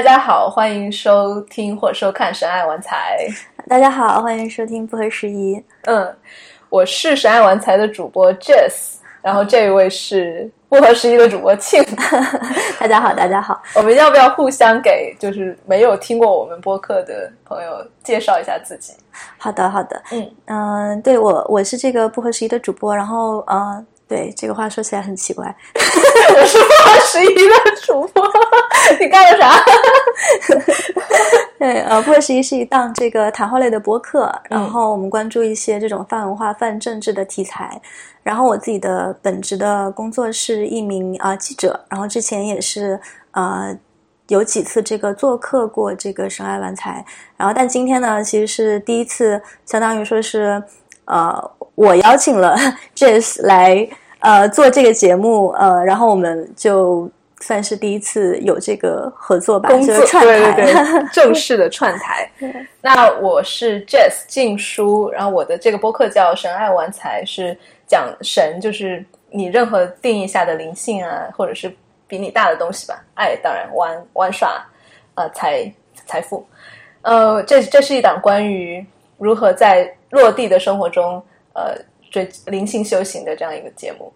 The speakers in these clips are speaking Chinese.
大家好，欢迎收听或收看《神爱玩财》。大家好，欢迎收听不合时宜。嗯，我是神爱玩财的主播 Jess，然后这一位是不合时宜的主播庆。大家好，大家好。我们要不要互相给就是没有听过我们播客的朋友介绍一下自己？好的，好的。嗯嗯、对我我是这个不合时宜的主播，然后呃，对这个话说起来很奇怪，我是不合时宜的主播，你干了啥？对，呃，破十一是一档这个谈话类的播客，然嗯后我们关注一些这种泛文化、泛政治的题材。然后我自己的本职的工作是一名啊、呃记者，然后之前也是呃有几次这个做客过这个神爱玩财，然后但今天呢，其实是第一次，相当于说是呃我邀请了 Jess 来呃做这个节目，呃，然后我们就。算是第一次有这个合作吧，工作就是串对台。对对，正式的串台。那我是 Jess 静书，然后我的这个播客叫“神爱玩财”，是讲神，就是你任何定义下的灵性啊，或者是比你大的东西吧。爱当然玩玩耍，呃，财财富。呃，这这是一档关于如何在落地的生活中，呃，追灵性修行的这样一个节目。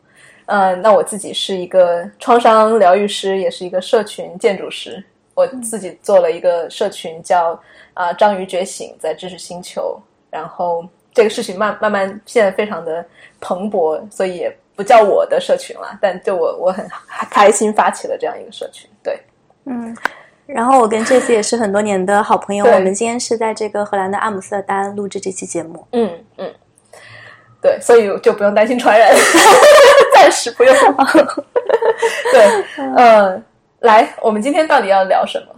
呃，那我自己是一个创伤疗愈师，也是一个社群建筑师。我自己做了一个社群叫啊、章鱼觉醒，在知识星球。然后这个事情慢慢慢现在非常的蓬勃，所以也不叫我的社群了，但就我我很开心发起了这样一个社群。对，嗯，然后我跟这次也是很多年的好朋友，我们今天是在这个荷兰的阿姆斯特丹录制这期节目。嗯嗯，对，所以就不用担心传染，暂时不用。对，呃，来，我们今天到底要聊什么？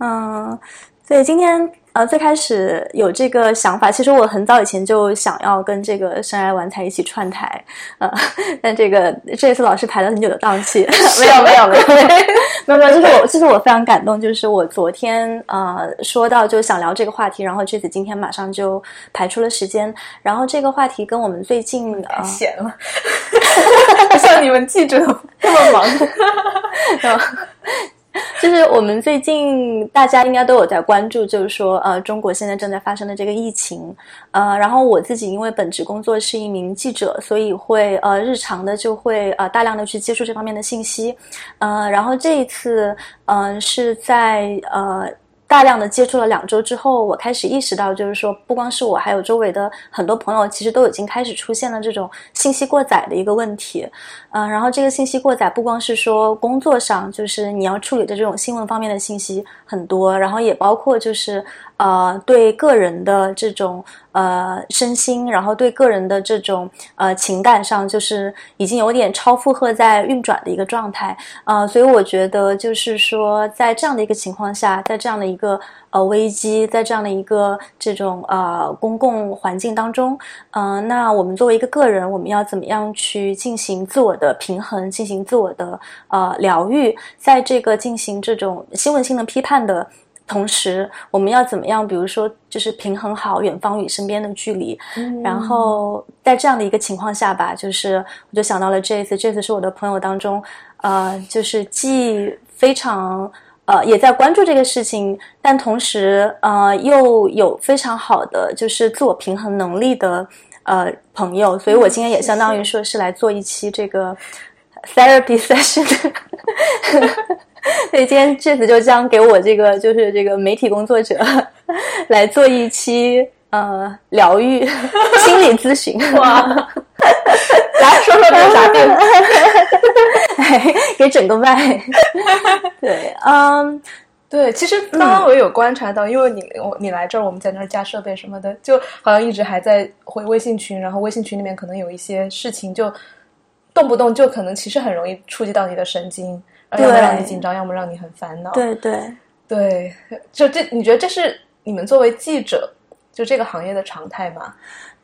嗯，对，今天呃最开始有这个想法，其实我很早以前就想要跟这个深爱玩才一起串台，呃，但这个这次老师排了很久的档期，没有没有没有 没有没有，就是我就是我非常感动，就是我昨天呃说到就想聊这个话题，然后这次今天马上就排出了时间，然后这个话题跟我们最近太呃闲了，不像你们记者那么忙。就是我们最近大家应该都有在关注，就是说，呃，中国现在正在发生的这个疫情，呃，然后我自己因为本职工作是一名记者，所以会呃日常的就会呃大量的去接触这方面的信息，呃，然后这一次，嗯、是在呃。大量的接触了两周之后，我开始意识到，就是说，不光是我，还有周围的很多朋友，其实都已经开始出现了这种信息过载的一个问题。嗯、然后这个信息过载不光是说工作上，就是你要处理的这种新闻方面的信息很多，然后也包括就是呃对个人的这种呃身心，然后对个人的这种呃情感上，就是已经有点超负荷在运转的一个状态。呃，所以我觉得就是说，在这样的一个情况下，在这样的一个呃危机，在这样的一个这种呃公共环境当中，嗯、那我们作为一个个人，我们要怎么样去进行自我的平衡，进行自我的呃疗愈，在这个进行这种新闻性的批判的。同时，我们要怎么样？比如说，就是平衡好远方与身边的距离。然后在这样的一个情况下吧，就是我就想到了这次，这次是我的朋友当中，呃，就是既非常呃也在关注这个事情，但同时呃又有非常好的就是自我平衡能力的呃朋友，所以我今天也相当于说是来做一期这个 therapy session。对，今天这次就将给我这个就是这个媒体工作者 来做一期呃疗愈 心理咨询。哇，来说说这有啥病？哎给整个麦。对，嗯，对，其实刚刚我有观察到，因为你我你来这儿，我们在那儿架设备什么的，就好像一直还在回微信群，然后微信群里面可能有一些事情，就动不动就可能其实很容易触及到你的神经，要么对让你紧张，要么让你很烦恼。对对。对，就这，你觉得这是你们作为记者就这个行业的常态吗？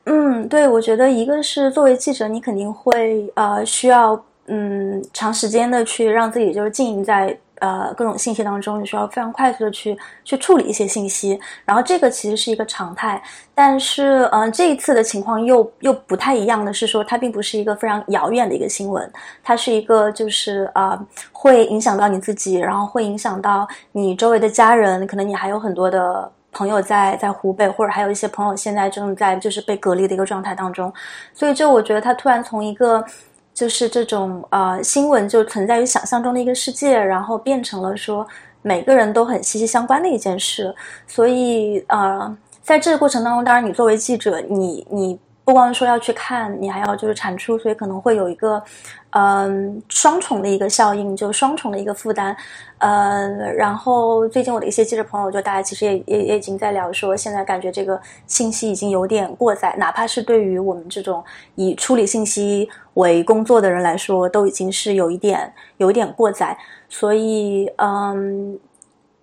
嗯，对，我觉得一个是作为记者，你肯定会呃需要嗯长时间的去让自己就是浸淫在呃各种信息当中，你需要非常快速的去去处理一些信息，然后这个其实是一个常态。但是，嗯，这一次的情况又又不太一样的是说，它并不是一个非常遥远的一个新闻，它是一个就是啊会影响到你自己，然后会影响到你周围的家人，可能你还有很多的。朋友在在湖北，或者还有一些朋友现在正在就是被隔离的一个状态当中，所以就我觉得他突然从一个就是这种呃新闻就存在于想象中的一个世界，然后变成了说每个人都很息息相关的一件事，所以呃在这个过程当中，当然你作为记者，你你。不光说要去看，你还要就是产出，所以可能会有一个，嗯，双重的一个效应，就双重的一个负担，呃，然后最近我的一些记者朋友，就大家其实也也也已经在聊说，现在感觉这个信息已经有点过载，哪怕是对于我们这种以处理信息为工作的人来说，都已经是有一点有一点过载，所以嗯。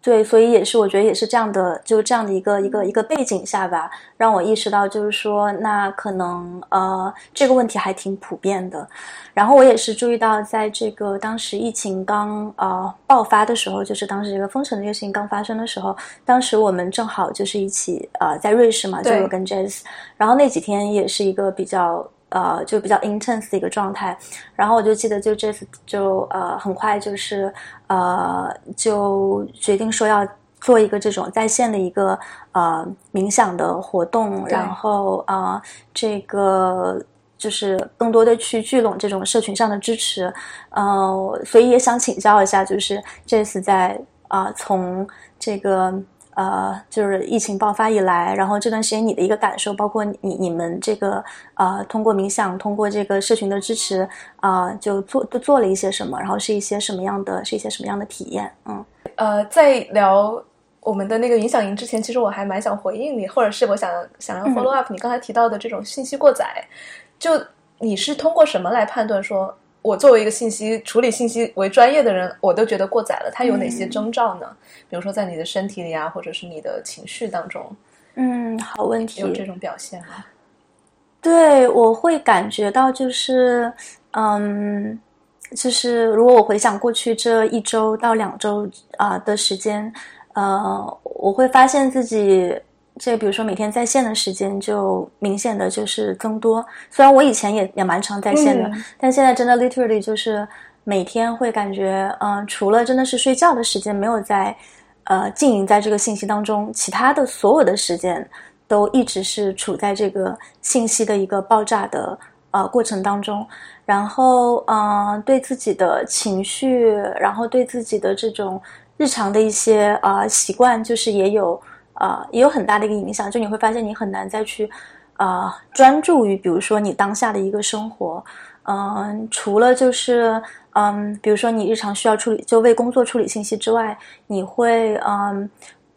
对，所以也是，我觉得也是这样的，就这样的一个一个一个背景下吧，让我意识到，就是说，那可能呃，这个问题还挺普遍的。然后我也是注意到，在这个当时疫情刚呃爆发的时候，就是当时这个封城的这个事情刚发生的时候，当时我们正好就是一起呃在瑞士嘛，就我跟 Jazz，然后那几天也是一个比较。呃，就比较 intense 的一个状态，然后我就记得，就这次就呃，很快就是呃，就决定说要做一个这种在线的一个呃冥想的活动，然后啊，这个就是更多的去聚拢这种社群上的支持，呃，所以也想请教一下，就是这次在啊，从这个。呃，就是疫情爆发以来，然后这段时间你的一个感受，包括你你们这个呃，通过冥想，通过这个社群的支持啊，就做都做了一些什么，然后是一些什么样的，是一些什么样的体验？嗯，呃，在聊我们的那个冥想营之前，其实我还蛮想回应你，或者是我想想要 follow up 你刚才提到的这种信息过载，就你是通过什么来判断说？我作为一个信息处理信息为专业的人，我都觉得过载了。它有哪些征兆呢？比如说在你的身体里啊，或者是你的情绪当中。嗯，好问题。有这种表现吗？对，我会感觉到就是，嗯，就是如果我回想过去这一周到两周啊的时间，呃，我会发现自己。这比如说每天在线的时间就明显的就是增多，虽然我以前也也蛮常在线的，但现在真的 literally 就是每天会感觉，嗯，除了真的是睡觉的时间没有在，呃，经营在这个信息当中，其他的所有的时间都一直是处在这个信息的一个爆炸的呃过程当中，然后嗯，对自己的情绪，然后对自己的这种日常的一些啊习惯，就是也有。啊，也有很大的一个影响，就你会发现你很难再去，啊，专注于比如说你当下的一个生活，嗯，除了就是，嗯，比如说你日常需要处理，就为工作处理信息之外，你会嗯，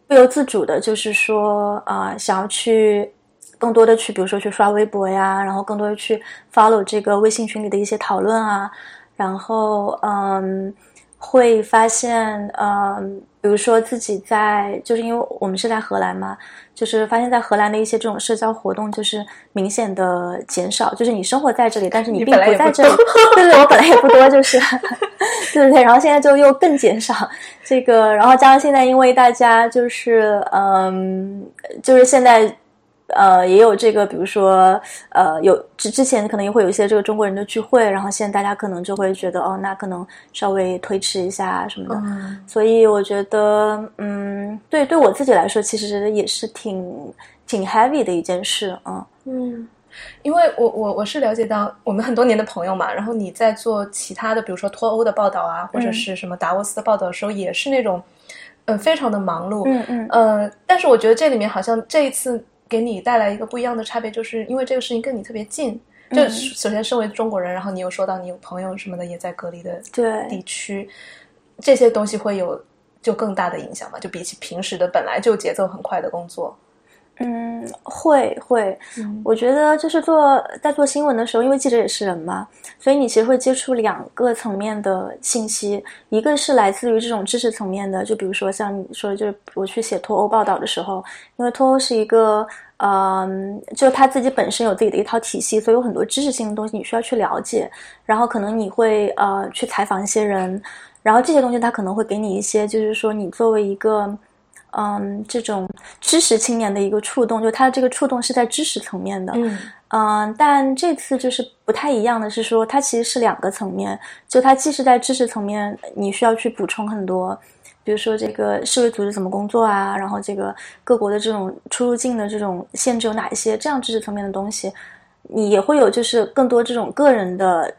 不由自主的，就是说啊，想要去更多的去，比如说去刷微博呀，然后更多的去 follow 这个微信群里的一些讨论啊，然后嗯。会发现，嗯，比如说自己在，就是因为我们是在荷兰嘛，就是发现，在荷兰的一些这种社交活动，就是明显的减少。就是你生活在这里，但是你并不在这里。对对，我本来也不多，就是，对对对。然后现在就又更减少这个，然后加上现在，因为大家就是，嗯，就是现在。呃，也有这个，比如说，呃，有之之前可能也会有一些这个中国人的聚会，然后现在大家可能就会觉得，哦，那可能稍微推迟一下什么的。所以我觉得，嗯，对，对我自己来说，其实也是挺挺 heavy 的一件事啊。嗯，因为我我我是了解到我们很多年的朋友嘛，然后你在做其他的，比如说脱欧的报道啊，或者是什么达沃斯的报道的时候，也是那种，嗯，非常的忙碌。嗯嗯。呃，但是我觉得这里面好像这一次。给你带来一个不一样的差别，就是因为这个事情跟你特别近。就首先，身为中国人，然后你又说到你有朋友什么的也在隔离的地区，这些东西会有就更大的影响嘛？就比起平时的本来就节奏很快的工作。嗯，会会，我觉得就是做在做新闻的时候，因为记者也是人嘛，所以你其实会接触两个层面的信息，一个是来自于这种知识层面的，就比如说像你说，就是我去写脱欧报道的时候，因为脱欧是一个，嗯，就他自己本身有自己的一套体系，所以有很多知识性的东西你需要去了解，然后可能你会呃去采访一些人。然后这些东西他可能会给你一些，就是说你作为一个。嗯，这种知识青年的一个触动，就他的这个触动是在知识层面的。嗯嗯，但这次就是不太一样的是说，它其实是两个层面。就它既是在知识层面，你需要去补充很多，比如说这个世卫组织怎么工作啊，然后这个各国的这种出入境的这种限制有哪一些，这样知识层面的东西，你也会有就是更多这种个人的，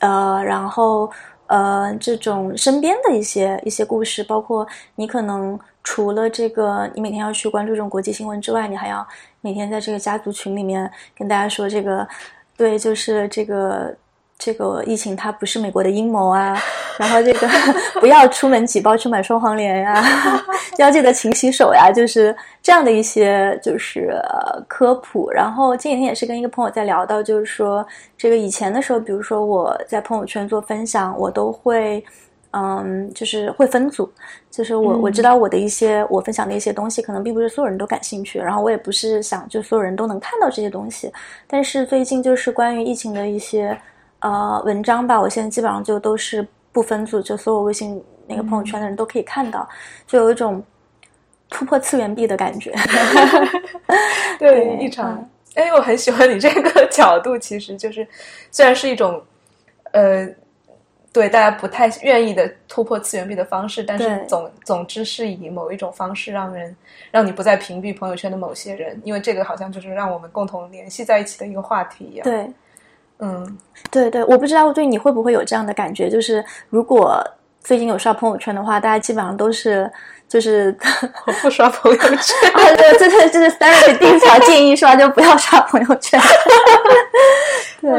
呃，然后呃这种身边的一些一些故事，包括你可能。除了这个，你每天要去关注这种国际新闻之外，你还要每天在这个家族群里面跟大家说这个，对，就是这个这个疫情它不是美国的阴谋啊，然后这个 不要出门挤包去买双黄连呀，要记得勤洗手呀，就是这样的一些就是科普。然后这几天也是跟一个朋友在聊到，就是说这个以前的时候，比如说我在朋友圈做分享，我都会。嗯，就是会分组，就是我我知道我的一些我分享的一些东西，可能并不是所有人都感兴趣，然后我也不是想就所有人都能看到这些东西。但是最近就是关于疫情的一些呃文章吧，我现在基本上就都是不分组，就所有微信那个朋友圈的人都可以看到，就有一种突破次元壁的感觉。对，异常，哎，我很喜欢你这个 角度，其实就是虽然是一种呃。对大家不太愿意的突破次元壁的方式，但是总总之是以某一种方式让人让你不再屏蔽朋友圈的某些人，因为这个好像就是让我们共同联系在一起的一个话题一样。对，嗯，对对，我不知道对你会不会有这样的感觉，就是如果最近有刷朋友圈的话，大家基本上都是就是我不刷朋友圈，对，这是这是 Starry 第一条建议刷就不要刷朋友圈。对，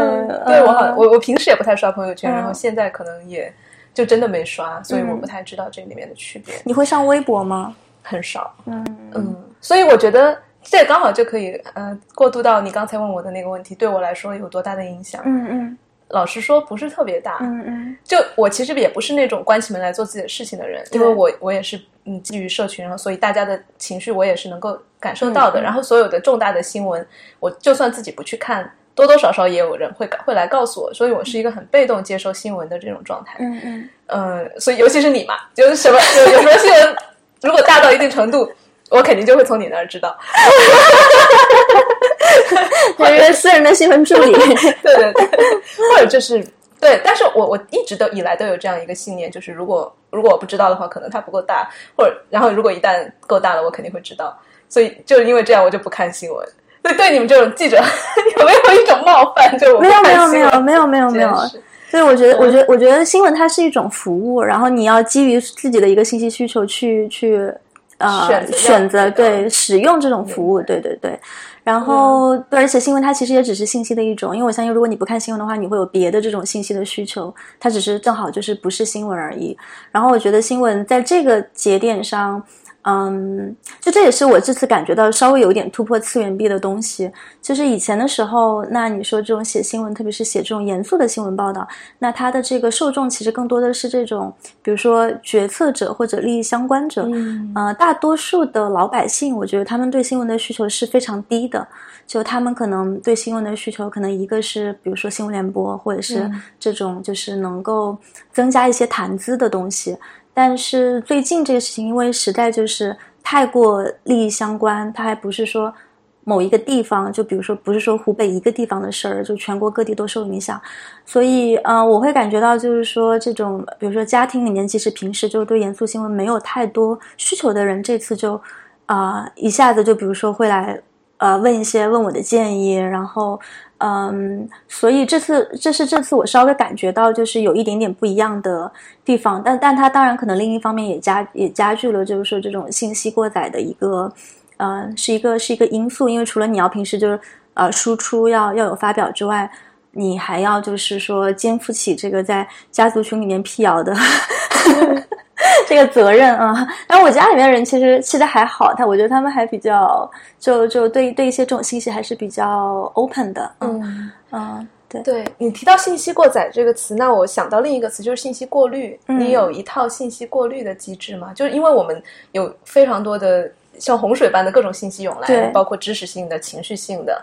对我好，我我平时也不太刷朋友圈，然后现在可能也就真的没刷，所以我不太知道这里面的区别。你会上微博吗？很少，嗯嗯，所以我觉得这刚好就可以呃过渡到你刚才问我的那个问题，对我来说有多大的影响？嗯嗯，老实说不是特别大，嗯嗯，就我其实也不是那种关起门来做自己的事情的人，因为我我也是嗯基于社群，然后所以大家的情绪我也是能够感受到的，然后所有的重大的新闻，我就算自己不去看。多多少少也有人会会来告诉我，所以我是一个很被动接收新闻的这种状态。嗯嗯，呃，所以尤其是你嘛，就是什么有有什么新闻，如果大到一定程度，我肯定就会从你那儿知道。我一个私人的新闻助理，对对对，或者就是对，但是我我一直都以来都有这样一个信念，就是如果如果我不知道的话，可能它不够大，或者然后如果一旦够大了，我肯定会知道。所以就是因为这样，我就不看新闻。对对，你们这种记者 有没有一种冒犯？就没有没有没有没有没有没有。所以我觉得，我觉得，我觉得新闻它是一种服务，然后你要基于自己的一个信息需求去去呃选择对使用这种服务，对对对。然后，而且新闻它其实也只是信息的一种，因为我相信，如果你不看新闻的话，你会有别的这种信息的需求，它只是正好就是不是新闻而已。然后我觉得新闻在这个节点上。嗯，就这也是我这次感觉到稍微有点突破次元壁的东西。就是以前的时候，那你说这种写新闻，特别是写这种严肃的新闻报道，那它的这个受众其实更多的是这种，比如说决策者或者利益相关者。嗯，呃，大多数的老百姓，我觉得他们对新闻的需求是非常低的。就他们可能对新闻的需求，可能一个是比如说新闻联播，或者是这种就是能够增加一些谈资的东西。但是最近这个事情，因为实在就是太过利益相关，它还不是说某一个地方，就比如说不是说湖北一个地方的事儿，就全国各地都受影响，所以呃，我会感觉到就是说这种，比如说家庭里面即使平时就对严肃新闻没有太多需求的人，这次就啊一下子就比如说会来呃问一些问我的建议，然后。嗯，所以这次这是这次我稍微感觉到就是有一点点不一样的地方，但但它当然可能另一方面也加也加剧了，就是说这种信息过载的一个，呃，是一个是一个因素，因为除了你要平时就是呃输出要要有发表之外，你还要就是说肩负起这个在家族群里面辟谣的。这个责任啊，然后我家里面的人其实其实还好，他我觉得他们还比较就就对对一些这种信息还是比较 open 的，嗯嗯，对对。你提到信息过载这个词，那我想到另一个词就是信息过滤。你有一套信息过滤的机制吗？就是因为我们有非常多的像洪水般的各种信息涌来，包括知识性的、情绪性的，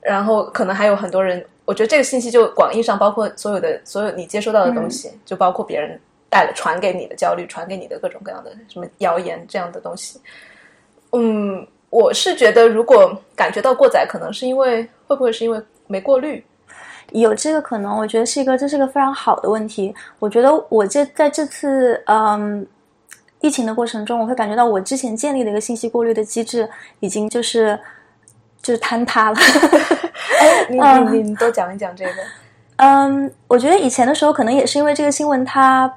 然后可能还有很多人，我觉得这个信息就广义上包括所有的所有你接收到的东西，就包括别人。带了传给你的焦虑，传给你的各种各样的什么谣言这样的东西。嗯，我是觉得，如果感觉到过载，可能是因为会不会是因为没过滤？有这个可能，我觉得是一个，这是一个非常好的问题。我觉得我这在这次嗯疫情的过程中，我会感觉到我之前建立的一个信息过滤的机制，已经就是就是坍塌了。哎，你你你多讲一讲这个。嗯，我觉得以前的时候，可能也是因为这个新闻它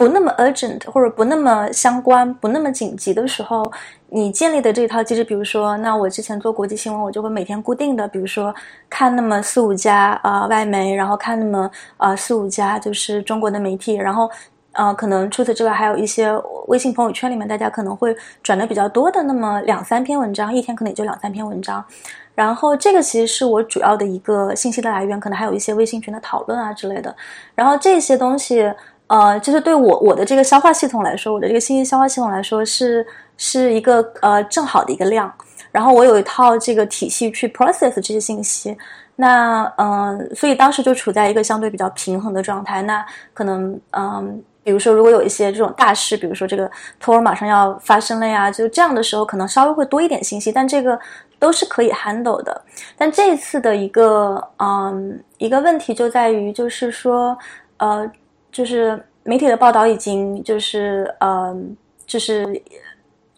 不那么 urgent，或者不那么相关、不那么紧急的时候，你建立的这套机制，比如说，那我之前做国际新闻，我就会每天固定的，比如说看那么四五家啊外媒，然后看那么啊四五家就是中国的媒体，然后呃，可能除此之外，还有一些微信朋友圈里面大家可能会转的比较多的那么两三篇文章，一天可能也就两三篇文章。然后这个其实是我主要的一个信息的来源，可能还有一些微信群的讨论啊之类的。然后这些东西，呃，就是对我我的这个消化系统来说，我的这个信息消化系统来说是是一个呃正好的一个量。然后我有一套这个体系去 process 这些信息。那嗯，所以当时就处在一个相对比较平衡的状态。那可能嗯。比如说，如果有一些这种大事，比如说这个托儿马上要发生了呀，就这样的时候，可能稍微会多一点信息，但这个都是可以 handle 的。但这一次的一个嗯一个问题就在于，就是说呃，就是媒体的报道已经就是嗯就是。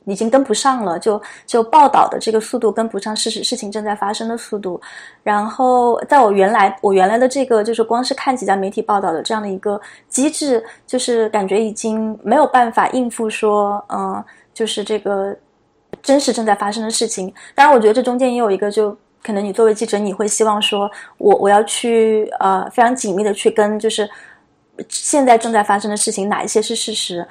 已经跟不上了，就就报道的这个速度跟不上事实事情正在发生的速度。然后，在我原来我原来的这个就是光是看几家媒体报道的这样的一个机制，就是感觉已经没有办法应付说，嗯，就是这个真实正在发生的事情。当然，我觉得这中间也有一个，就可能你作为记者，你会希望说我我要去呃非常紧密的去跟，就是现在正在发生的事情哪一些是事实。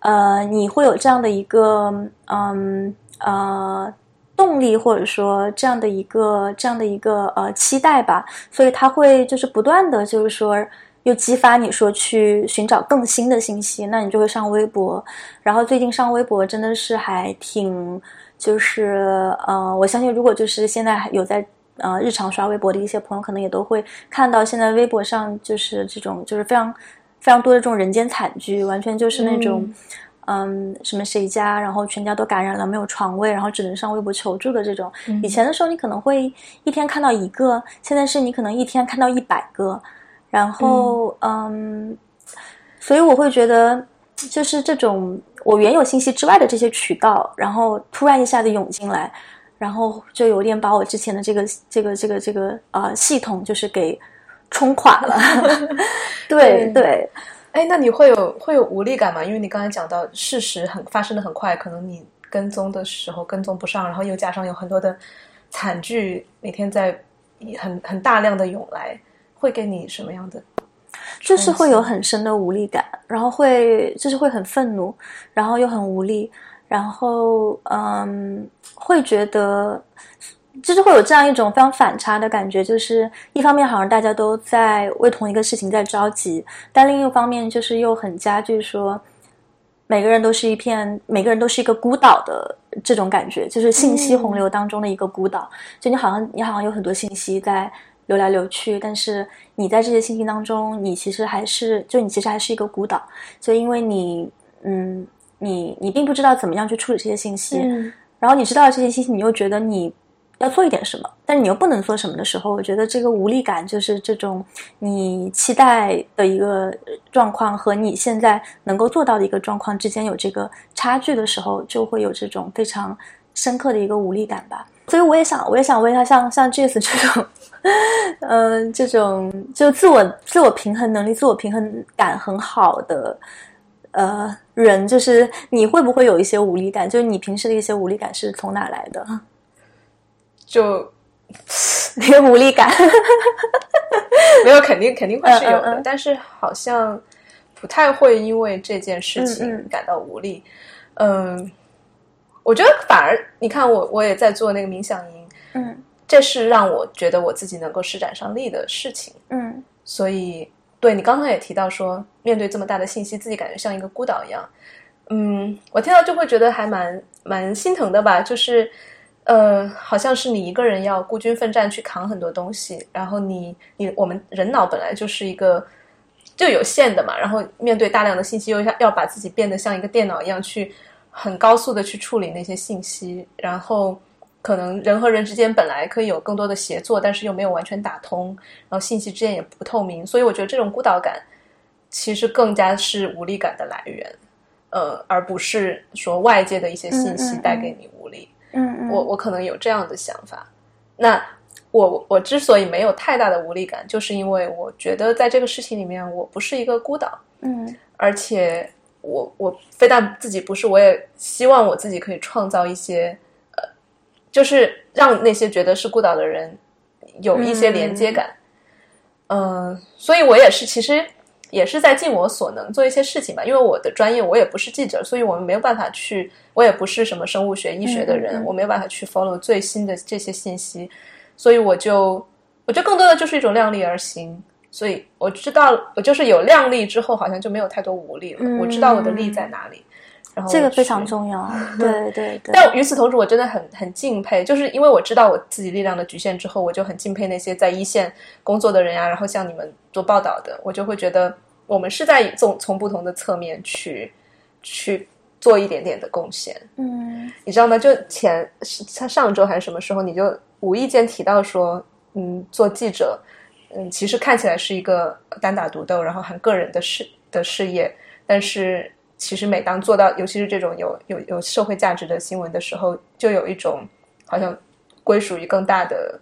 呃，你会有这样的一个嗯呃动力，或者说这样的一个这样的一个呃期待吧，所以他会就是不断的就是说又激发你说去寻找更新的信息，那你就会上微博，然后最近上微博真的是还挺就是呃，我相信如果就是现在还有在呃日常刷微博的一些朋友，可能也都会看到现在微博上就是这种就是非常。非常多的这种人间惨剧，完全就是那种，嗯，什么谁家，然后全家都感染了，没有床位，然后只能上微博求助的这种。以前的时候，你可能会一天看到一个，现在是你可能一天看到一百个，然后，嗯，所以我会觉得，就是这种我原有信息之外的这些渠道，然后突然一下子涌进来，然后就有点把我之前的这个这个这个这个呃系统，就是给。冲垮了，对对，哎，那你会有会有无力感吗？因为你刚才讲到事实很发生的很快，可能你跟踪的时候跟踪不上，然后又加上有很多的惨剧每天在很很大量的涌来，会给你什么样的？就是会有很深的无力感，然后会就是会很愤怒，然后又很无力，然后嗯，会觉得。就是会有这样一种非常反差的感觉，就是一方面好像大家都在为同一个事情在着急，但另一方面就是又很加剧说，每个人都是一片，每个人都是一个孤岛的这种感觉，就是信息洪流当中的一个孤岛。就你好像你好像有很多信息在流来流去，但是你在这些信息当中，你其实还是就你其实还是一个孤岛，就因为你嗯，你你并不知道怎么样去处理这些信息，然后你知道了这些信息，你又觉得你。要做一点什么，但是你又不能做什么的时候，我觉得这个无力感就是这种你期待的一个状况和你现在能够做到的一个状况之间有这个差距的时候，就会有这种非常深刻的一个无力感吧。所以我也想，我也想问一下，像像 Jess 这种，嗯，这种就自我自我平衡能力、自我平衡感很好的呃人，就是你会不会有一些无力感？就是你平时的一些无力感是从哪来的？就 那个无力感，没有肯定肯定会是有的，但是好像不太会因为这件事情感到无力。嗯，我觉得反而你看我我也在做那个冥想营，嗯，这是让我觉得我自己能够施展上力的事情，嗯，所以对你刚刚也提到说，面对这么大的信息，自己感觉像一个孤岛一样，嗯，我听到就会觉得还蛮蛮心疼的吧，就是。呃，好像是你一个人要孤军奋战去扛很多东西，然后你你我们人脑本来就是一个就有限的嘛，然后面对大量的信息，又要要把自己变得像一个电脑一样去很高速的去处理那些信息，然后可能人和人之间本来可以有更多的协作，但是又没有完全打通，然后信息之间也不透明，所以我觉得这种孤岛感其实更加是无力感的来源，呃，而不是说外界的一些信息带给你无力。嗯嗯，我我可能有这样的想法。那我我之所以没有太大的无力感，就是因为我觉得在这个事情里面，我不是一个孤岛，嗯而且我我非但自己不是，我也希望我自己可以创造一些呃，就是让那些觉得是孤岛的人有一些连接感。嗯、所以我也是其实。也是在尽我所能做一些事情吧，因为我的专业我也不是记者，所以我们没有办法去，我也不是什么生物学、医学的人，嗯嗯嗯我没有办法去 follow 最新的这些信息，所以我就我觉得更多的就是一种量力而行。所以我知道，我就是有量力之后，好像就没有太多无力了。嗯我知道我的力在哪里，然后这个非常重要。对对对，但与此同时，我真的很很敬佩，就是因为我知道我自己力量的局限之后，我就很敬佩那些在一线工作的人呀、然后像你们做报道的，我就会觉得我们是在从从不同的侧面去去做一点点的贡献。嗯你知道吗？就前上上周还是什么时候，你就无意间提到说，嗯，做记者，嗯，其实看起来是一个单打独斗，然后很个人的事的事业，但是其实每当做到，尤其是这种有有有社会价值的新闻的时候，就有一种好像归属于更大的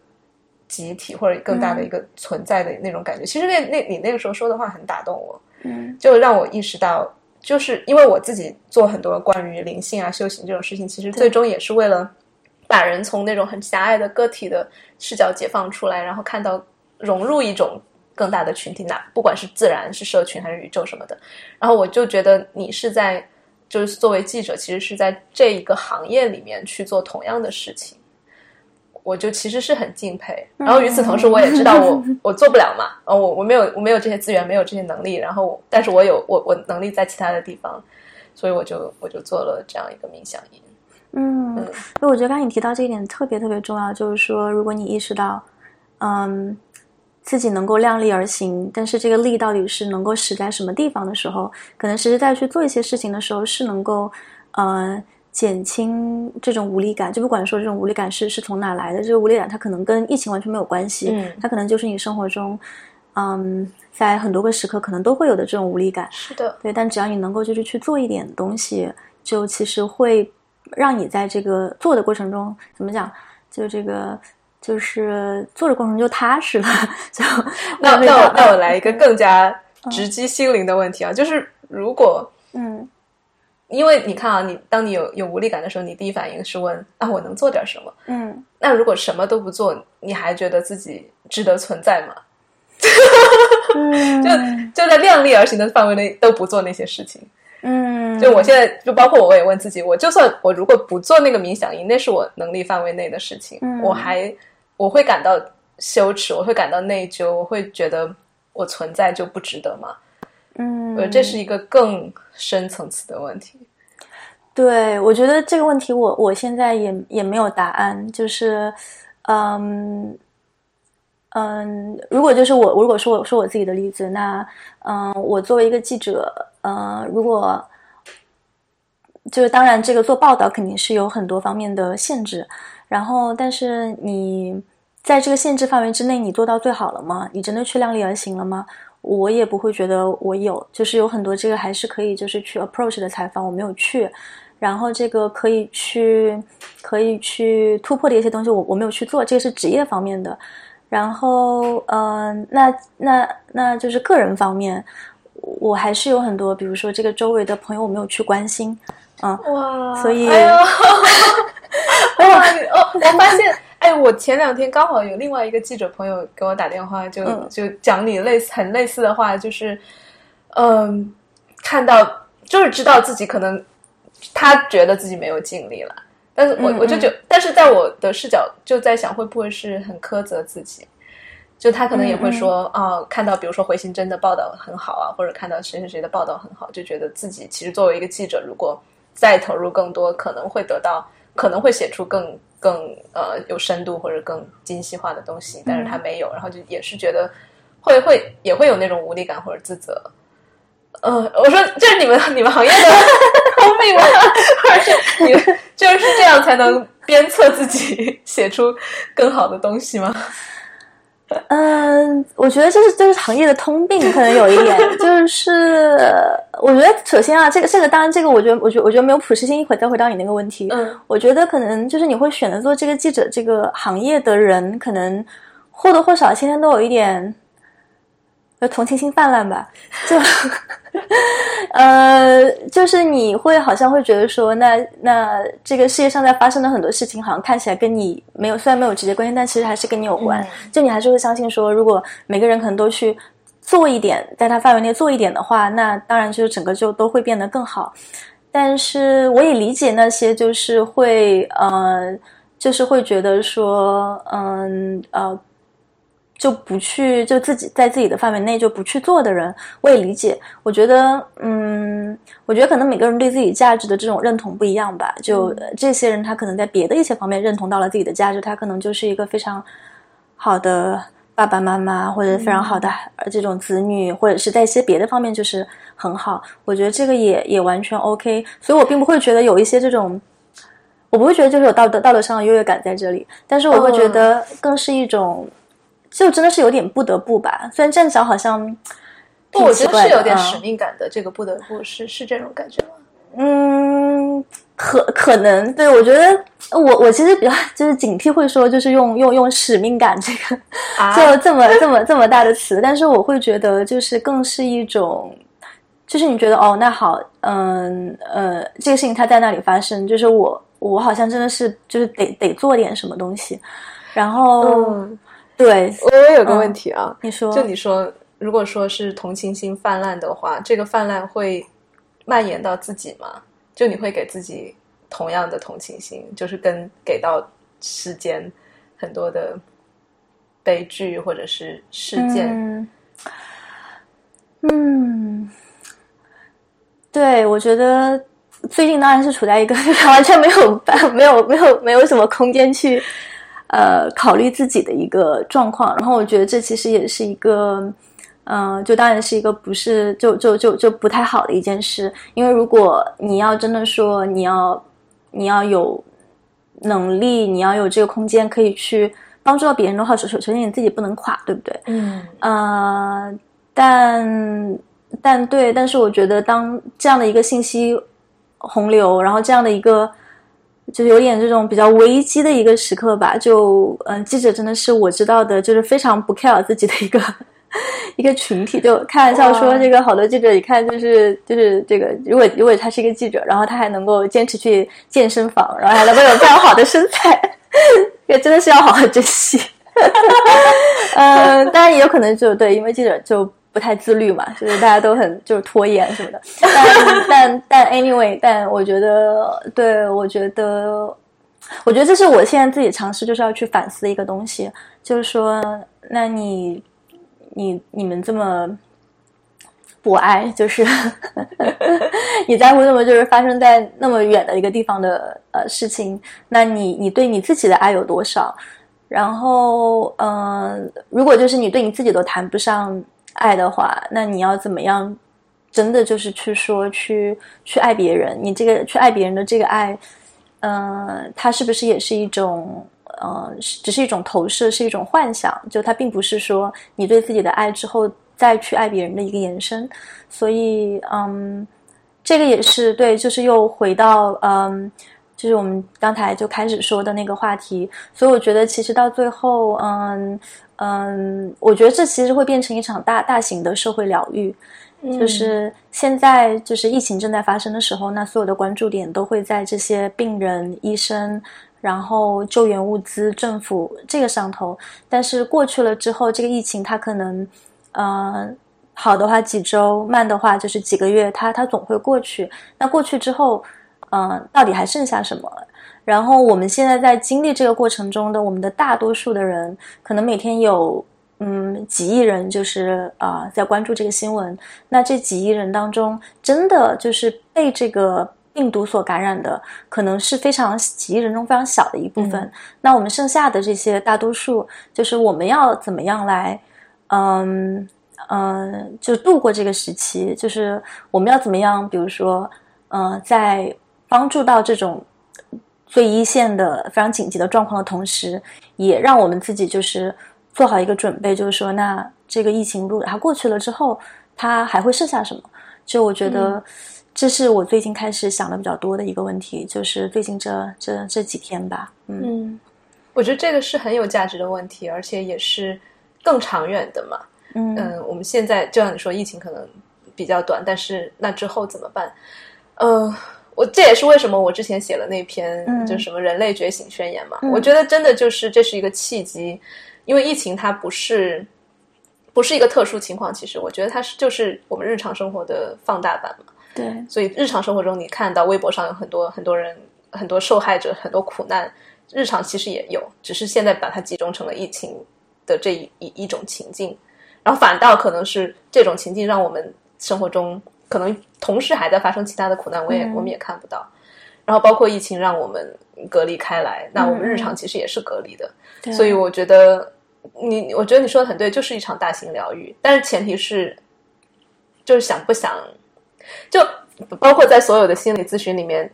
集体或者更大的一个存在的那种感觉。其实那那你那个时候说的话很打动我，嗯。就让我意识到，就是因为我自己做很多关于灵性啊、修行这种事情，其实最终也是为了把人从那种很狭隘的个体的视角解放出来，然后看到融入一种更大的群体，那不管是自然、是社群还是宇宙什么的。然后我就觉得你是在，就是作为记者，其实是在这一个行业里面去做同样的事情。我就其实是很敬佩，然后与此同时，我也知道我 我做不了嘛，呃，我我没有我没有这些资源，没有这些能力，然后但是我有我我能力在其他的地方，所以我就我就做了这样一个冥想营。嗯，嗯。所以我觉得刚才你提到这一点特别特别重要，就是说，如果你意识到，嗯，自己能够量力而行，但是这个力到底是能够使在什么地方的时候，可能实实在在去做一些事情的时候，是能够，呃，减轻这种无力感。就不管说这种无力感是是从哪来的，这个无力感它可能跟疫情完全没有关系，嗯它可能就是你生活中，嗯，在很多个时刻可能都会有的这种无力感。是的，对，但只要你能够就是去做一点东西，就其实会让你在这个做的过程中，怎么讲，就这个就是做的过程就踏实了。就那 那我那我来一个更加直击心灵的问题啊，就是如果嗯因为你看啊，你当你有有无力感的时候，你第一反应是问啊，我能做点什么？嗯那如果什么都不做，你还觉得自己值得存在吗？嗯，就就在量力而行的范围内都不做那些事情。嗯，就我现在就包括我，我也问自己，我就算我如果不做那个冥想营，那是我能力范围内的事情，嗯我还我会感到羞耻，我会感到内疚，我会觉得我存在就不值得吗？嗯，呃，这是一个更深层次的问题。对，我觉得这个问题我我现在也也没有答案，就是，嗯嗯，如果就是我如果说我说我自己的例子，那嗯，我作为一个记者，呃，如果就是当然这个做报道肯定是有很多方面的限制，然后但是你在这个限制范围之内，你做到最好了吗？你真的去量力而行了吗？我也不会觉得我有，就是有很多这个还是可以就是去 approach 的采访，我没有去，然后这个可以去可以去突破的一些东西我，我没有去做，这个是职业方面的。然后，嗯、那那那就是个人方面，我还是有很多，比如说这个周围的朋友我没有去关心，嗯，哇所以哎呦，哇，你哦，我发现，哎，我前两天刚好有另外一个记者朋友给我打电话，就、嗯就讲你类似很类似的话，就是，嗯，看到就是知道自己可能他觉得自己没有尽力了，但是我嗯我就觉，但是在我的视角就在想，会不会是很苛责自己？就他可能也会说啊、看到比如说回形针的报道很好啊，或者看到谁谁谁的报道很好，就觉得自己其实作为一个记者，如果再投入更多，可能会得到，可能会写出更更呃有深度或者更精细化的东西，但是他没有，然后就也是觉得会会也会有那种无力感或者自责。呃，我说这是你们你们行业的 通病吗？或者是你就是这样才能鞭策自己写出更好的东西吗？嗯，我觉得这是这是行业的通病，可能有一点 就是，我觉得首先啊，这个这个当然这个，我觉得我觉得我觉得没有普适性。一会儿再回到你那个问题，嗯，我觉得可能就是你会选择做这个记者这个行业的人，可能或多或少天天都有一点。呃，同情心泛滥吧，就，呃，就是你会好像会觉得说，那那这个世界上在发生的很多事情，好像看起来跟你没有，虽然没有直接关系，但其实还是跟你有关。就你还是会相信说，如果每个人可能都去做一点，在他范围内做一点的话，那当然就是整个就都会变得更好。但是我也理解那些就是会呃，就是会觉得说，嗯呃。就不去，就自己在自己的范围内就不去做的人，我也理解。我觉得，嗯，我觉得可能每个人对自己价值的这种认同不一样吧。就这些人，他可能在别的一些方面认同到了自己的价值，他可能就是一个非常好的爸爸妈妈，或者非常好的这种子女，或者是在一些别的方面就是很好。我觉得这个也也完全 OK。所以我并不会觉得有一些这种，我不会觉得就是有道德道德上的优越感在这里，但是我会觉得更是一种。就真的是有点不得不吧，虽然这样讲好像，不，我觉得是有点使命感的。这个不得不是是这种感觉吗？嗯，可可能对，我觉得我我其实比较 就是警惕，会说就是用用用使命感这个就 这么这么这么大的词，但是我会觉得就是更是一种，就是你觉得哦，那好，嗯呃，这个事情它在那里发生，就是我我好像真的是就是得得做点什么东西，然后。对，我也有个问题啊，你说，就你说，如果说是同情心泛滥的话，这个泛滥会蔓延到自己吗？就你会给自己同样的同情心，就是跟给到世间很多的悲剧或者是事件？嗯，对，我觉得最近当然是处在一个 完全没有没有没有没有什么空间去。呃，考虑自己的一个状况，然后我觉得这其实也是一个，嗯，就当然是一个不是就就就就不太好的一件事，因为如果你要真的说你要你要有能力，你要有这个空间可以去帮助到别人的话，首首首先你自己不能垮，对不对？嗯，呃，但但对，但是我觉得当这样的一个信息洪流，然后这样的一个。就有点这种比较危机的一个时刻吧，就嗯，记者真的是我知道的，就是非常不 care 自己的一个 一个群体。就开玩笑说，这个好多记者一看就是就是这个，如果如果他是一个记者，然后他还能够坚持去健身房，然后还能够有这样好的身材，也真的是要好好珍惜。嗯，当然也有可能就对，因为记者就。不太自律嘛，就是大家都很就是拖延什么的。但 但但 anyway，但我觉得，对我觉得，我觉得这是我现在自己尝试就是要去反思一个东西，就是说，那你你你们这么博爱，就是 你在乎那么就是发生在那么远的一个地方的呃事情，那你你对你自己的爱有多少？然后，嗯，如果就是你对你自己都谈不上。爱的话，那你要怎么样？真的就是去说，去去爱别人。你这个去爱别人的这个爱，嗯，它是不是也是一种，呃，只是一种投射，是一种幻想？就它并不是说你对自己的爱之后再去爱别人的一个延伸。所以，嗯，这个也是对，就是又回到，嗯，就是我们刚才就开始说的那个话题。所以我觉得，其实到最后，嗯。嗯，我觉得这其实会变成一场大大型的社会疗愈，就是现在就是疫情正在发生的时候，那所有的关注点都会在这些病人、医生，然后救援物资、政府这个上头。但是过去了之后，这个疫情它可能，呃，好的话几周，慢的话就是几个月，它它总会过去。那过去之后，嗯，到底还剩下什么？然后我们现在在经历这个过程中的，我们的大多数的人，可能每天有嗯几亿人，就是啊在关注这个新闻。那这几亿人当中，真的就是被这个病毒所感染的，可能是非常几亿人中非常小的一部分。那我们剩下的这些大多数，就是我们要怎么样来嗯嗯，就度过这个时期，就是我们要怎么样？比如说，呃，在帮助到这种最一线的非常紧急的状况的同时，也让我们自己就是做好一个准备，就是说，那这个疫情如果它过去了之后，它还会剩下什么？就我觉得，这是我最近开始想的比较多的一个问题，就是最近这这这几天吧，嗯，我觉得这个是很有价值的问题，而且也是更长远的嘛。嗯，我们现在就像你说，疫情可能比较短，但是那之后怎么办？嗯，我这也是为什么我之前写了那篇，就什么人类觉醒宣言嘛。我觉得真的就是这是一个契机，因为疫情它不是。不是一个特殊情况，其实我觉得它是就是我们日常生活的放大版嘛。对，所以日常生活中你看到微博上有很多很多人很多受害者很多苦难，日常其实也有，只是现在把它集中成了疫情的这一一一种情境，然后反倒可能是这种情境让我们生活中可能同时还在发生其他的苦难，我也我们也看不到。然后包括疫情让我们隔离开来，那我们日常其实也是隔离的，所以我觉得。你我觉得你说的很对，就是一场大型疗愈，但是前提是，就是想不想，就包括在所有的心理咨询里面，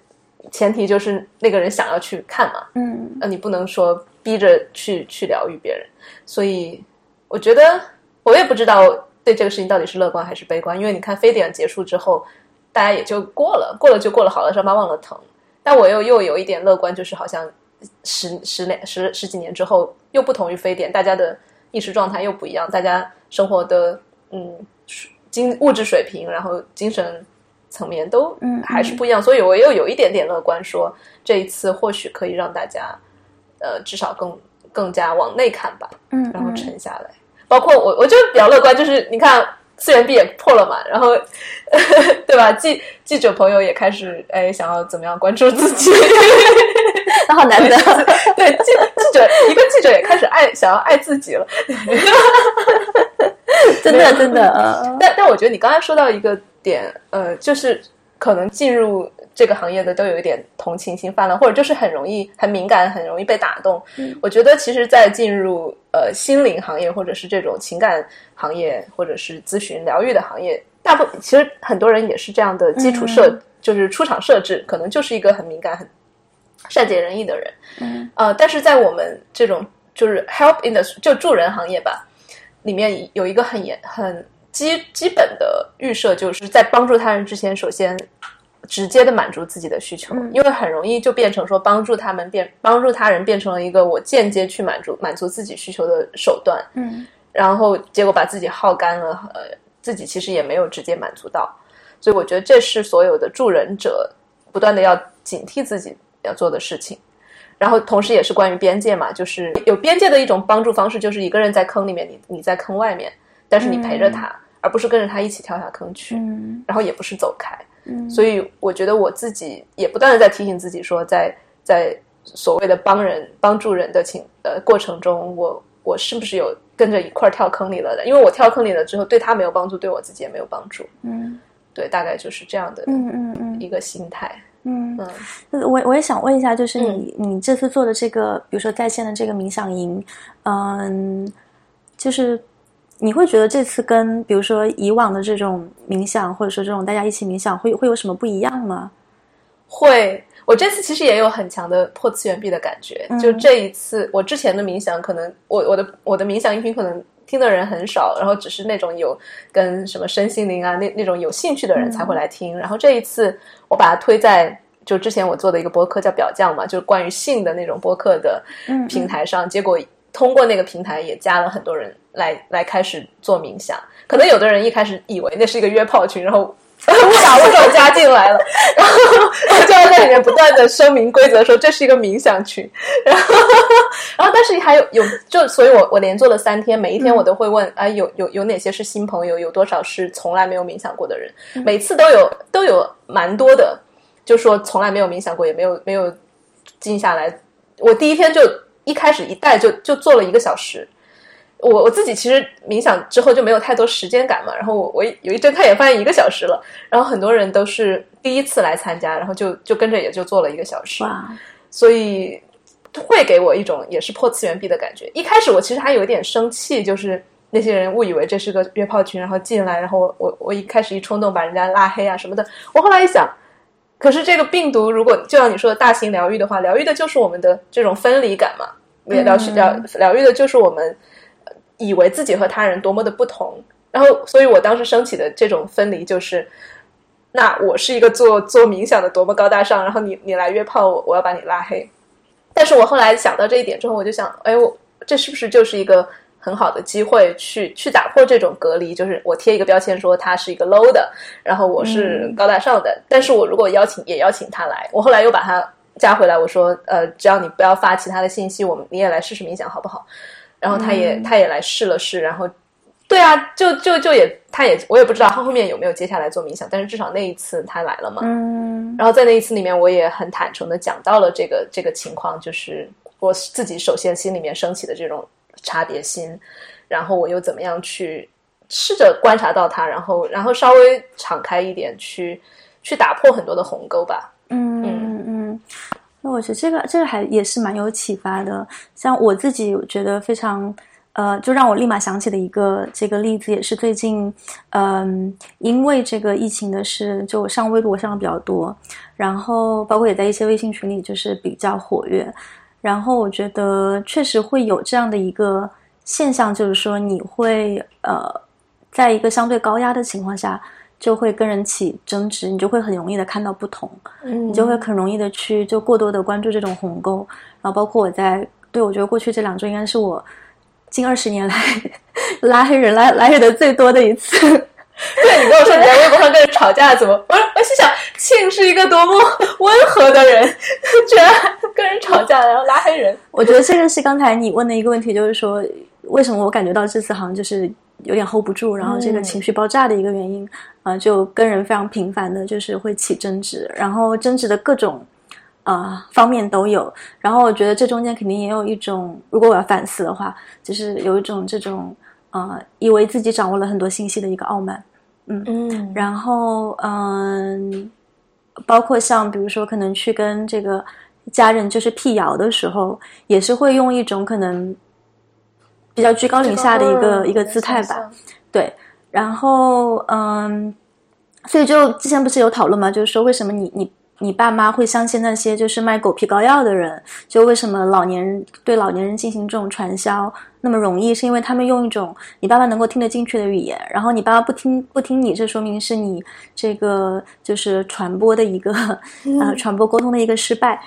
前提就是那个人想要去看嘛，嗯，那，你不能说逼着去去疗愈别人，所以我觉得我也不知道对这个事情到底是乐观还是悲观，因为你看非典结束之后，大家也就过了，过了就过了，好了，伤疤忘了疼，但我又又有一点乐观，就是好像。十十年十十几年之后，又不同于非典，大家的意识状态又不一样，大家生活的嗯精物质水平，然后精神层面都嗯还是不一样，所以我又有一点点乐观，说这一次或许可以让大家呃至少更更加往内看吧，嗯，然后沉下来。包括我，我就比较乐观，就是你看次元壁也破了嘛，然后 对吧？记记者朋友也开始哎想要怎么样关注自己。那好难得，对记记者一个记者也开始爱想要爱自己了，真的真的。但但我觉得你刚才说到一个点，呃，就是可能进入这个行业的都有一点同情心泛滥，或者就是很容易很敏感，很容易被打动。我觉得其实，在进入呃心灵行业，或者是这种情感行业，或者是咨询疗愈的行业，大部分其实很多人也是这样的基础设，就是出厂设置，可能就是一个很敏感很。善解人意的人，嗯，呃，但是在我们这种就是 help in the 就助人行业吧，里面有一个很严很基基本的预设，就是在帮助他人之前，首先直接的满足自己的需求，因为很容易就变成说帮助他们变帮助他人变成了一个我间接去满足满足自己需求的手段，嗯，然后结果把自己耗干了，呃，自己其实也没有直接满足到，所以我觉得这是所有的助人者不断的要警惕自己。要做的事情，然后同时也是关于边界嘛，就是有边界的一种帮助方式，就是一个人在坑里面，你你在坑外面，但是你陪着他，而不是跟着他一起跳下坑去，然后也不是走开。所以我觉得我自己也不断的在提醒自己说，在在所谓的帮人帮助人的情呃过程中，我我是不是有跟着一块跳坑里了的？因为我跳坑里了之后，对他没有帮助，对我自己也没有帮助。嗯，对，大概就是这样的，嗯嗯嗯，一个心态。嗯，我我也想问一下，就是你你这次做的这个，比如说在线的这个冥想营，嗯，就是你会觉得这次跟比如说以往的这种冥想，或者说这种大家一起冥想，会会有什么不一样吗？会，我这次其实也有很强的破次元壁的感觉。就这一次，我之前的冥想，可能我我的我的冥想音频可能听的人很少，然后只是那种有跟什么身心灵啊那那种有兴趣的人才会来听。然后这一次。我把它推在就之前我做的一个博客叫表匠嘛，就是关于性的那种博客的平台上，结果通过那个平台也加了很多人来来开始做冥想。可能有的人一开始以为那是一个约炮群，然后。误打误撞加进来了，然后就要在里面不断的声明规则，说这是一个冥想群，然后，然后但是还有有就，所以我我连做了三天，每一天我都会问，哎，有有有哪些是新朋友，有多少是从来没有冥想过的人，每次都有都有蛮多的，就说从来没有冥想过，也没有没有静下来。我第一天就一开始一带就就做了一个小时。我我自己其实冥想之后就没有太多时间感嘛，然后我我有一睁开眼发现一个小时了，然后很多人都是第一次来参加，然后就就跟着也就做了一个小时，所以会给我一种也是破次元壁的感觉。一开始我其实还有一点生气，就是那些人误以为这是个约炮群，然后进来，然后我我我一开始一冲动把人家拉黑啊什么的。我后来一想，可是这个病毒如果就像你说的大型疗愈的话，疗愈的就是我们的这种分离感嘛，疗疗疗愈的就是我们以为自己和他人多么的不同。然后，所以我当时升起的这种分离就是，那我是一个做做冥想的多么高大上，然后你你来约炮，我我要把你拉黑。但是我后来想到这一点之后，我就想，哎，我这是不是就是一个？很好的机会去去打破这种隔离，就是我贴一个标签说他是一个 low 的，然后我是高大上的。但是我如果邀请也邀请他来，我后来又把他加回来，我说呃，只要你不要发其他的信息，我们你也来试试冥想好不好？然后他也他也来试了试，然后对啊，就就就也他也我也不知道他后面有没有接下来做冥想，但是至少那一次他来了嘛。嗯。然后在那一次里面，我也很坦诚的讲到了这个这个情况，就是我自己首先心里面升起的这种。差别心，然后我又怎么样去试着观察到它，然后然后稍微敞开一点，去去打破很多的鸿沟吧。嗯嗯嗯，那我觉得这个这个还也是蛮有启发的。像我自己，觉得非常呃，就让我立马想起的一个这个例子，也是最近嗯，因为这个疫情的事，就我上微博上的比较多，然后包括也在一些微信群里就是比较活跃。然后我觉得确实会有这样的一个现象，就是说你会呃，在一个相对高压的情况下，就会跟人起争执，你就会很容易的看到不同，嗯，你就会很容易的去就过多的关注这种鸿沟。然后包括我在对我觉得过去这两周应该是我近二十年来 拉黑人拉拉黑的最多的一次。对你跟我说你在微博上跟人吵架怎么？我我心想庆是一个多么 温和的人，居然跟人吵架然后拉黑人。我觉得这个是刚才你问的一个问题，就是说为什么我感觉到这次好像就是有点 hold 不住，然后这个情绪爆炸的一个原因啊，就跟人非常频繁的就是会起争执，然后争执的各种啊方面都有。然后我觉得这中间肯定也有一种，如果我要反思的话，就是有一种这种。呃，以为自己掌握了很多信息的一个傲慢，嗯嗯，然后嗯，包括像比如说，可能去跟这个家人就是辟谣的时候，也是会用一种可能比较居高临下的一个一个姿态吧，对，然后嗯，所以就之前不是有讨论嘛？就是说为什么你你。你爸妈会相信那些就是卖狗皮膏药的人？就为什么老年人对老年人进行这种传销那么容易？是因为他们用一种你爸爸能够听得进去的语言，然后你爸爸不听不听你，这说明是你这个就是传播的一个 呃传播沟通的一个失败。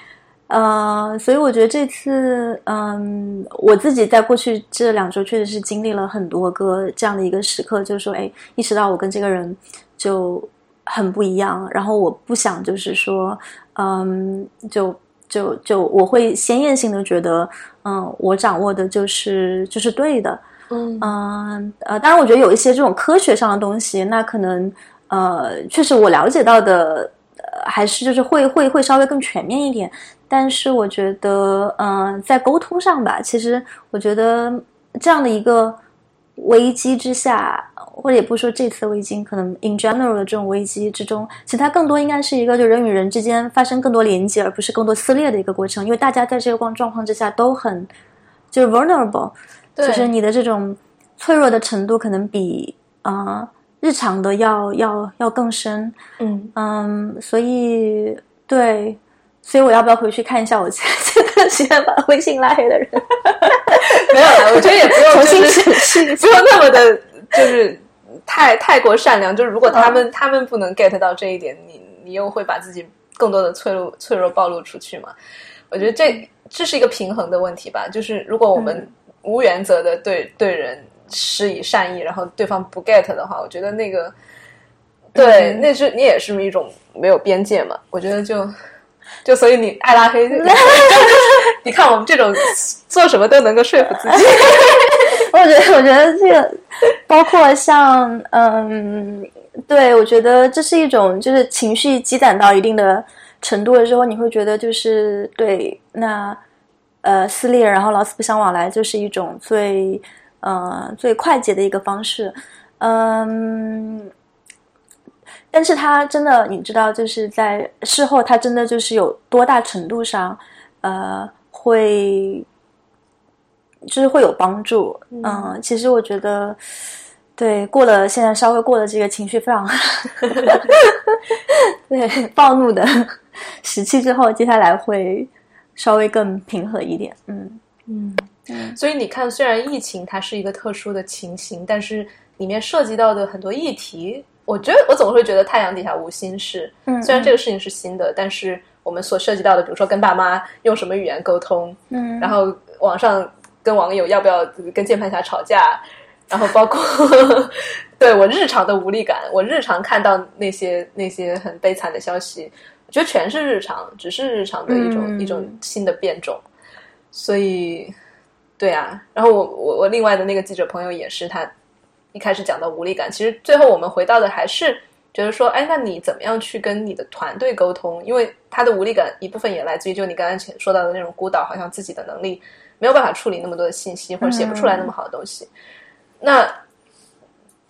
呃，所以我觉得这次嗯，我自己在过去这两周确实是经历了很多个这样的一个时刻，就是说，哎，意识到我跟这个人就。很不一样，然后我不想就是说，嗯，就就就我会先验性的觉得，嗯，我掌握的就是就是对的，嗯嗯呃，当然我觉得有一些这种科学上的东西，那可能呃，确实我了解到的，呃，还是就是会会会稍微更全面一点，但是我觉得，嗯，在沟通上吧，其实我觉得这样的一个。危机之下，或者也不说这次危机，可能 in general 的这种危机之中，其实它更多应该是一个就人与人之间发生更多连接，而不是更多撕裂的一个过程。因为大家在这个状状况之下都很就是 vulnerable，就是你的这种脆弱的程度可能比啊日常的要要要更深。嗯嗯，所以对。所以我要不要回去看一下我前段时间把微信拉黑的人？没有了，我觉得也不用 重新审视，不用那么的，就是太太过善良。就是如果他们他们不能 get 到这一点，你你又会把自己更多的脆弱脆弱暴露出去嘛？我觉得这这是一个平衡的问题吧。就是如果我们无原则的对对人施以善意，然后对方不 get 的话，我觉得那个对，那是你也是一种没有边界嘛？我觉得就。就所以你爱拉黑，你看我们这种做什么都能够说服自己。我觉得，我觉得这个包括像嗯，对我觉得这是一种就是情绪积攒到一定的程度的时候，你会觉得就是对那呃撕裂，然后老死不相往来，就是一种最呃最快捷的一个方式，嗯。但是他真的，你知道，就是在事后，他真的就是有多大程度上，呃，会就是会有帮助。嗯，其实我觉得，对，过了现在稍微过了这个情绪非常 对暴怒的时期之后，接下来会稍微更平和一点。嗯嗯嗯。所以你看，虽然疫情它是一个特殊的情形，但是里面涉及到的很多议题，我觉得我总会觉得太阳底下无心事。嗯，虽然这个事情是新的，但是。我们所涉及到的，比如说跟爸妈用什么语言沟通，嗯，然后网上跟网友要不要跟键盘侠吵架，然后包括 对我日常的无力感，我日常看到那些那些很悲惨的消息，我觉得全是日常，只是日常的一种一种新的变种，所以对啊，然后我我我另外的那个记者朋友也是，他一开始讲到无力感，其实最后我们回到的还是。觉得说，哎，那你怎么样去跟你的团队沟通？因为他的无力感一部分也来自于，就你刚才前说到的那种孤岛，好像自己的能力没有办法处理那么多的信息，或者写不出来那么好的东西。那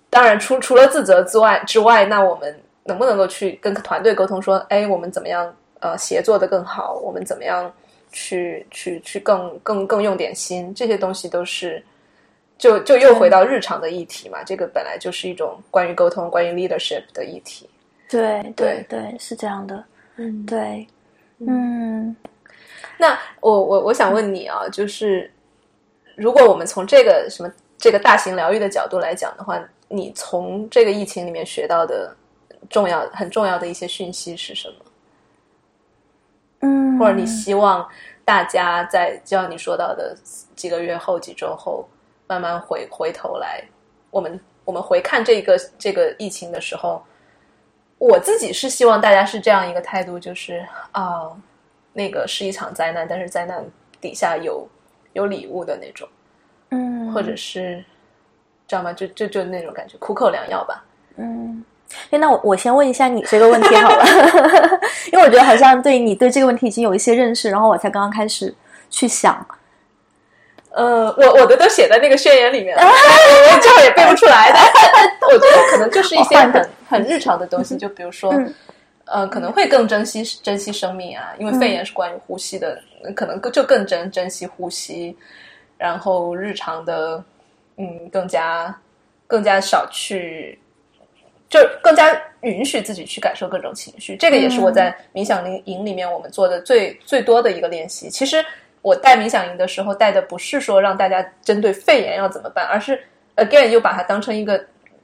当然，除除了自责之外之外，那我们能不能够去跟团队沟通？说，哎，我们怎么样呃协作的更好？我们怎么样去去去更更更用点心？这些东西都是。就就又回到日常的议题嘛，这个本来就是一种关于沟通、关于 leadership 的议题。对对对，是这样的。嗯，对，嗯。那我我我想问你啊，就是如果我们从这个什么这个大型疗愈的角度来讲的话，你从这个疫情里面学到的重要、很重要的一些讯息是什么？嗯，或者你希望大家在就像你说到的几个月后、几周后。慢慢回回头来，我们我们回看这个这个疫情的时候，我自己是希望大家是这样一个态度，就是啊，那个是一场灾难，但是灾难底下有有礼物的那种，嗯，或者是知道吗？就就就那种感觉，苦口良药吧。嗯，哎，那我我先问一下你这个问题好了，因为我觉得好像对你对这个问题已经有一些认识，然后我才刚刚开始去想。呃，我我的都写在那个宣言里面了，我正好也背不出来的。我觉得可能就是一些很很日常的东西，就比如说，呃，可能会更珍惜珍惜生命啊，因为肺炎是关于呼吸的，可能更就更珍珍惜呼吸，然后日常的，嗯，更加更加少去，就更加允许自己去感受各种情绪。这个也是我在冥想营里面我们做的最最多的一个练习。其实。我带冥想营的时候，带的不是说让大家针对肺炎要怎么办，而是 again 又把它当成一个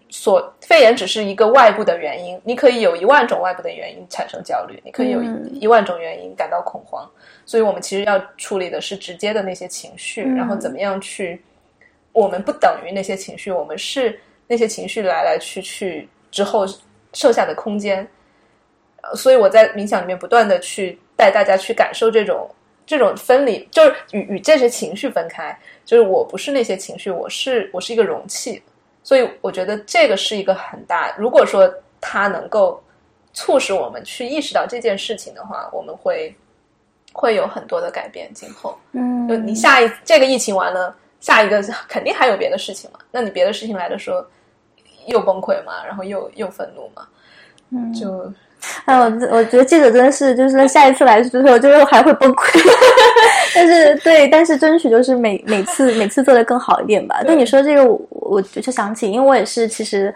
所肺炎只是一个外部的原因，你可以有一万种外部的原因产生焦虑，你可以有一万种原因感到恐慌，所以我们其实要处理的是直接的那些情绪，然后怎么样去，我们不等于那些情绪，我们是那些情绪来来去去之后剩下的空间，所以我在冥想里面不断的去带大家去感受这种。这种分离就是与与这些情绪分开，就是我不是那些情绪，我是我是一个容器，所以我觉得这个是一个很大。如果说它能够促使我们去意识到这件事情的话，我们会会有很多的改变。今后，嗯，就你下一这个疫情完了，下一个肯定还有别的事情嘛？那你别的事情来的时候又崩溃嘛？然后又又愤怒嘛？嗯，就。哎，我我觉得记者真的是，就是下一次来的时候，就是还会崩溃。但是对，但是争取就是每每次每次做的更好一点吧。对你说这个，我我就想起，因为我也是，其实，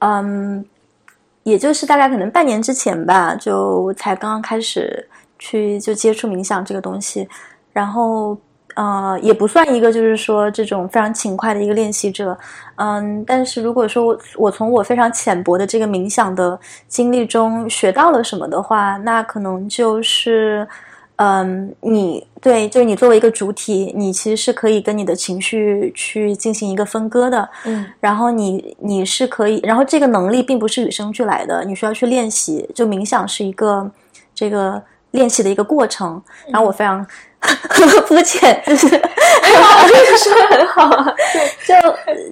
嗯，也就是大概可能半年之前吧，就才刚刚开始去就接触冥想这个东西，然后。呃，也不算一个，就是说这种非常勤快的一个练习者，嗯，但是如果说我我从我非常浅薄的这个冥想的经历中学到了什么的话，那可能就是，嗯，你对，就是你作为一个主体，你其实是可以跟你的情绪去进行一个分割的，嗯，然后你你是可以，然后这个能力并不是与生俱来的，你需要去练习，就冥想是一个这个练习的一个过程，然后我非常。肤浅，说的很好啊。就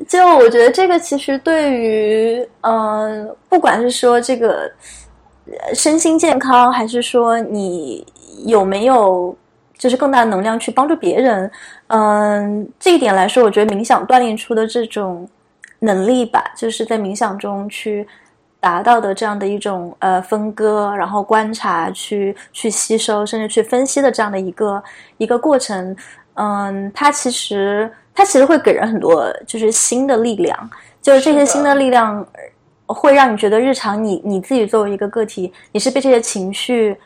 就我觉得这个其实对于嗯，不管是说这个身心健康，还是说你有没有就是更大的能量去帮助别人，嗯，这一点来说，我觉得冥想锻炼出的这种能力吧，就是在冥想中去。达到的这样的一种呃分割，然后观察、去去吸收，甚至去分析的这样的一个一个过程，嗯，它其实它其实会给人很多就是新的力量，就是这些新的力量会让你觉得日常你你自己作为一个个体，你是被这些情绪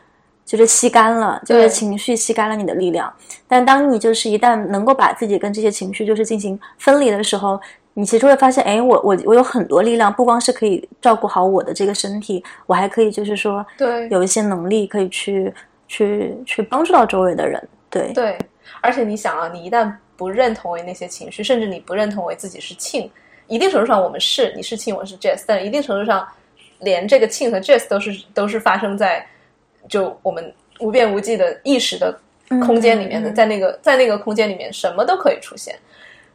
就是吸干了，就是情绪吸干了你的力量。但当你就是一旦能够把自己跟这些情绪就是进行分离的时候，你其实会发现，哎，我我我有很多力量，不光是可以照顾好我的这个身体，我还可以就是说，对，有一些能力可以去去去帮助到周围的人。对对，而且你想啊，你一旦不认同为那些情绪，甚至你不认同为自己是庆，一定程度上我们是你是庆，我是 Jazz，但一定程度上，连这个庆和 Jazz 都是都是发生在就我们无边无际的意识的空间里面的，在那个在那个空间里面，什么都可以出现。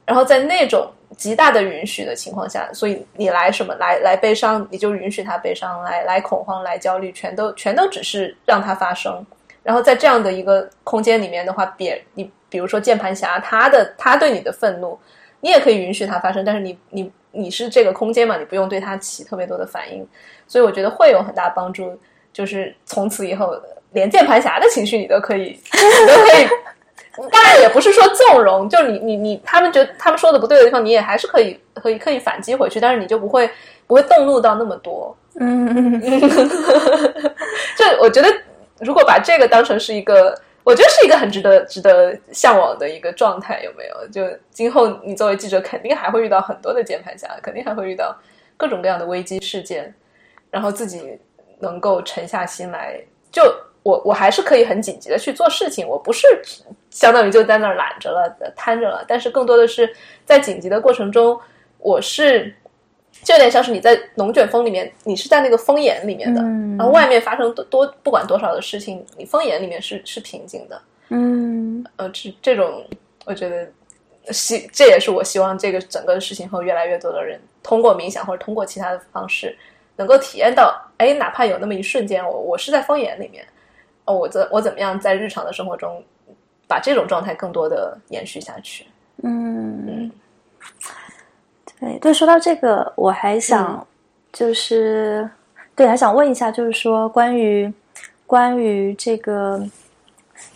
然后在那种极大的允许的情况下，所以你来什么来来悲伤，你就允许他悲伤；来来恐慌，来焦虑，全都全都只是让它发生。然后在这样的一个空间里面的话，别你比如说键盘侠，他的他对你的愤怒，你也可以允许它发生，但是你你你是这个空间嘛，你不用对他起特别多的反应，所以我觉得会有很大帮助，就是从此以后连键盘侠的情绪你都可以，你都可以，当然也不是说纵容，就你你你他们觉得他们说的不对的地方，你也还是可以可以可以反击回去，但是你就不会不会动怒到那么多，嗯，就我觉得。如果把这个当成是一个，我觉得是一个很值得值得向往的一个状态，有没有？就今后你作为记者，肯定还会遇到很多的键盘侠，肯定还会遇到各种各样的危机事件，然后自己能够沉下心来，就我我还是可以很紧急的去做事情，我不是相当于就在那儿懒着了、瘫着了，但是更多的是在紧急的过程中，我是。就有点像是你在龙卷风里面，你是在那个风眼里面的，然后外面发生多多不管多少的事情，你风眼里面是是平静的。嗯，呃，这这种我觉得希这也是我希望这个整个事情后越来越多的人通过冥想或者通过其他的方式能够体验到，哎，哪怕有那么一瞬间，我我是在风眼里面，哦，我怎我怎么样在日常的生活中把这种状态更多的延续下去？嗯。对对，说到这个，我还想就是对，还想问一下，就是说关于关于这个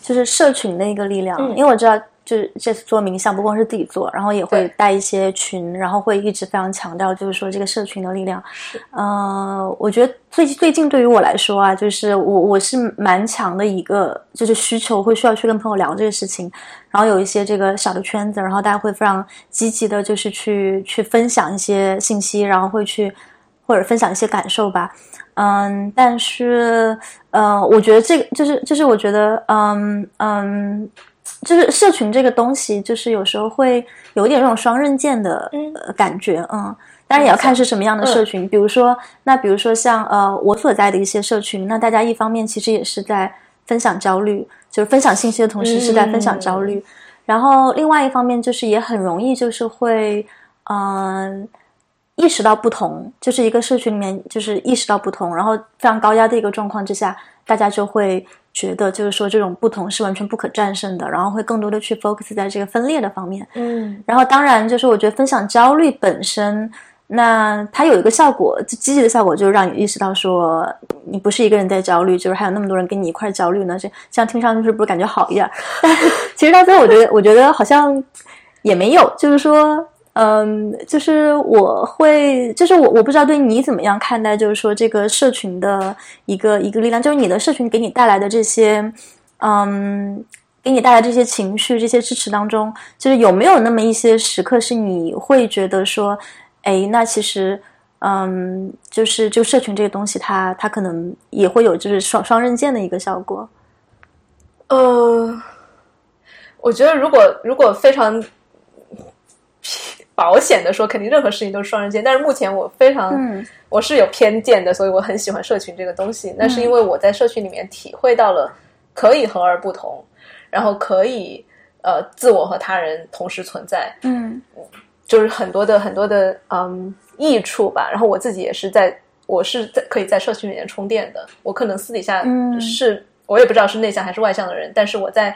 就是社群的一个力量，因为我知道。就是这次做冥想，不光是自己做，然后也会带一些群，然后会一直非常强调，就是说这个社群的力量。嗯，我觉得最最近对于我来说啊，就是我我是蛮强的一个，就是需求会需要去跟朋友聊这个事情，然后有一些这个小的圈子，然后大家会非常积极的，就是去去分享一些信息，然后会去或者分享一些感受吧。嗯，但是呃，我觉得这个就是就是我觉得嗯嗯。就是社群这个东西，就是有时候会有一点那种双刃剑的感觉，嗯，当然也要看是什么样的社群。比如说，那比如说像呃我所在的一些社群，那大家一方面其实也是在分享焦虑，就是分享信息的同时是在分享焦虑，然后另外一方面就是也很容易就是会嗯意识到不同，就是一个社群里面就是意识到不同，然后非常高压的一个状况之下，大家就会。觉得就是说这种不同是完全不可战胜的，然后会更多的去 focus 在这个分裂的方面。嗯，然后当然就是我觉得分享焦虑本身，那它有一个效果，积极的效果就是让你意识到说你不是一个人在焦虑，就是还有那么多人跟你一块焦虑呢。这这样听上去是不是感觉好一点？但 其实到最后，我觉得我觉得好像也没有，就是说。嗯，就是我会，就是我我不知道对你怎么样看待，就是说这个社群的一个一个力量，就是你的社群给你带来的这些，嗯，给你带来这些情绪、这些支持当中，就是有没有那么一些时刻是你会觉得说，哎，那其实，嗯，就是就社群这个东西，它它可能也会有就是双双刃剑的一个效果。呃，我觉得如果如果非常。保险的说，肯定任何事情都是双刃剑。但是目前我非常，我是有偏见的，所以我很喜欢社群这个东西。那是因为我在社群里面体会到了可以和而不同，然后可以呃自我和他人同时存在，嗯，就是很多的很多的嗯益处吧。然后我自己也是在，我是在可以在社群里面充电的。我可能私底下是我也不知道是内向还是外向的人，但是我在。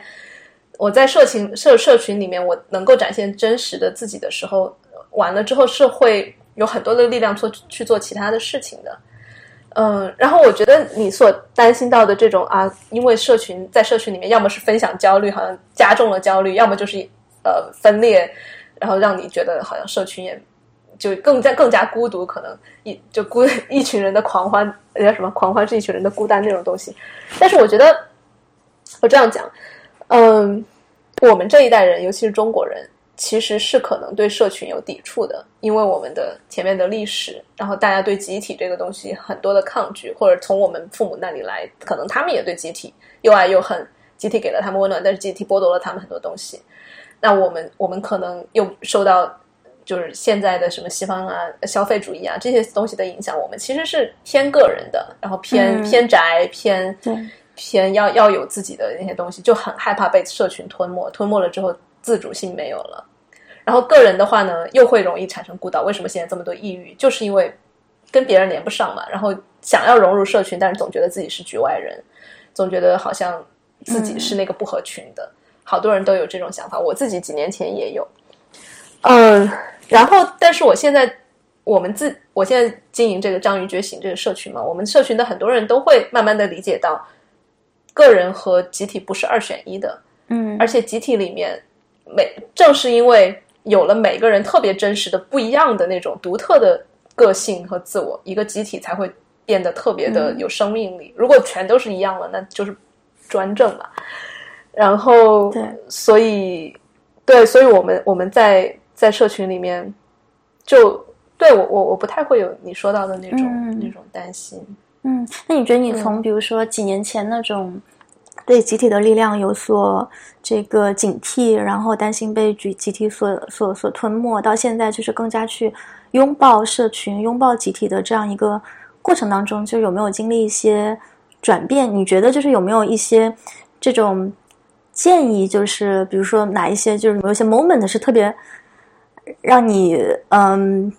我在社群社社群里面，我能够展现真实的自己的时候，完了之后是会有很多的力量做去做其他的事情的。嗯，然后我觉得你所担心到的这种啊，因为社群在社群里面，要么是分享焦虑，好像加重了焦虑；要么就是呃分裂，然后让你觉得好像社群也就更加更加孤独，可能一就孤一群人的狂欢，叫什么狂欢是一群人的孤单那种东西。但是我觉得我这样讲，嗯，我们这一代人，尤其是中国人。其实是可能对社群有抵触的，因为我们的前面的历史，然后大家对集体这个东西很多的抗拒，或者从我们父母那里来，可能他们也对集体又爱又恨，集体给了他们温暖，但是集体剥夺了他们很多东西。那我们我们可能又受到就是现在的什么西方啊消费主义啊这些东西的影响，我们其实是偏个人的，然后偏偏宅，偏偏要要有自己的那些东西，就很害怕被社群吞没，吞没了之后。自主性没有了，然后个人的话呢，又会容易产生孤岛。为什么现在这么多抑郁？就是因为跟别人连不上嘛。然后想要融入社群，但是总觉得自己是局外人，总觉得好像自己是那个不合群的。好多人都有这种想法，我自己几年前也有。嗯，然后但是我现在我们自我现在经营这个章鱼觉醒这个社群嘛，我们社群的很多人都会慢慢的理解到，个人和集体不是二选一的。嗯，而且集体里面。每正是因为有了每个人特别真实的、不一样的那种独特的个性和自我，一个集体才会变得特别的有生命力。如果全都是一样了，那就是专政嘛。然后，对，所以，对，所以我们我们在在社群里面，就对我我我不太会有你说到的那种那种担心。嗯，那你觉得你从比如说几年前那种？对集体的力量有所这个警惕，然后担心被集集体所所所吞没，到现在就是更加去拥抱社群、拥抱集体的这样一个过程当中，就有没有经历一些转变？你觉得就是有没有一些这种建议？就是比如说哪一些就是有一些 moment 是特别让你嗯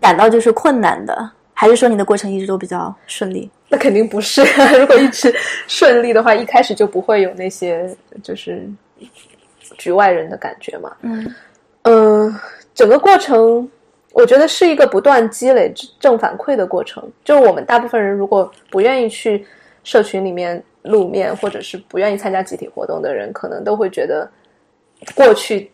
感到就是困难的，还是说你的过程一直都比较顺利？那肯定不是，如果一直 顺利的话，一开始就不会有那些就是局外人的感觉嘛。嗯嗯，整个过程我觉得是一个不断积累正反馈的过程。就是我们大部分人如果不愿意去社群里面露面，或者是不愿意参加集体活动的人，可能都会觉得过去。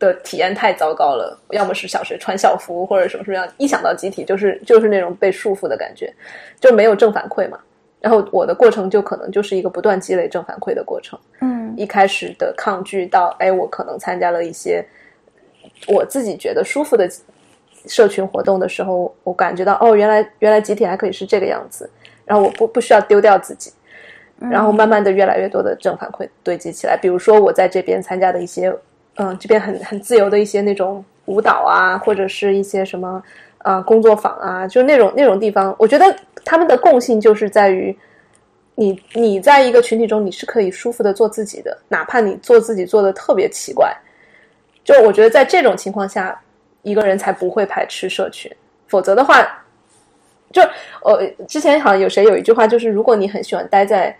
的体验太糟糕了，要么是小学穿校服或者什么什么样，一想到集体就是就是那种被束缚的感觉，就没有正反馈嘛。然后我的过程就可能就是一个不断积累正反馈的过程。嗯，一开始的抗拒到哎，我可能参加了一些我自己觉得舒服的社群活动的时候，我感觉到哦，原来原来集体还可以是这个样子。然后我不不需要丢掉自己，然后慢慢的越来越多的正反馈堆积起来。比如说我在这边参加的一些。嗯，这边很很自由的一些那种舞蹈啊，或者是一些什么啊工作坊啊，就那种那种地方，我觉得他们的共性就是在于，你你在一个群体中，你是可以舒服的做自己的，哪怕你做自己做的特别奇怪，就我觉得在这种情况下，一个人才不会排斥社群，否则的话，就呃之前好像有谁有一句话，就是如果你很喜欢待在，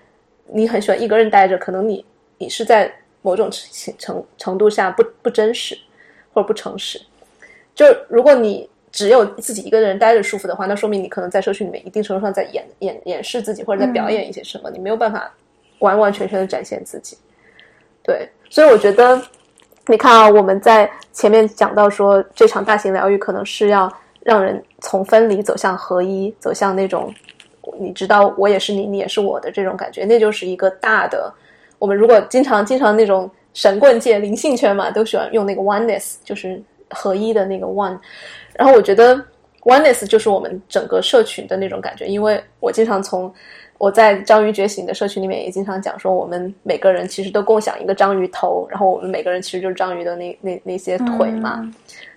你很喜欢一个人待着，可能你你是在。某种程程程度下不不真实，或者不诚实。就如果你只有自己一个人待着舒服的话，那说明你可能在社区里面一定程度上在演演掩饰自己，或者在表演一些什么，你没有办法完完全全的展现自己。对，所以我觉得，你看啊，我们在前面讲到说，这场大型疗愈可能是要让人从分离走向合一，走向那种你知道我也是你，你也是我的这种感觉，那就是一个大的。我们如果经常经常那种神棍界灵性圈嘛，都喜欢用那个 oneness，就是合一的那个 one。然后我觉得 oneness 就是我们整个社群的那种感觉，因为我经常从我在章鱼觉醒的社群里面也经常讲说，我们每个人其实都共享一个章鱼头，然后我们每个人其实就是章鱼的那那那些腿嘛。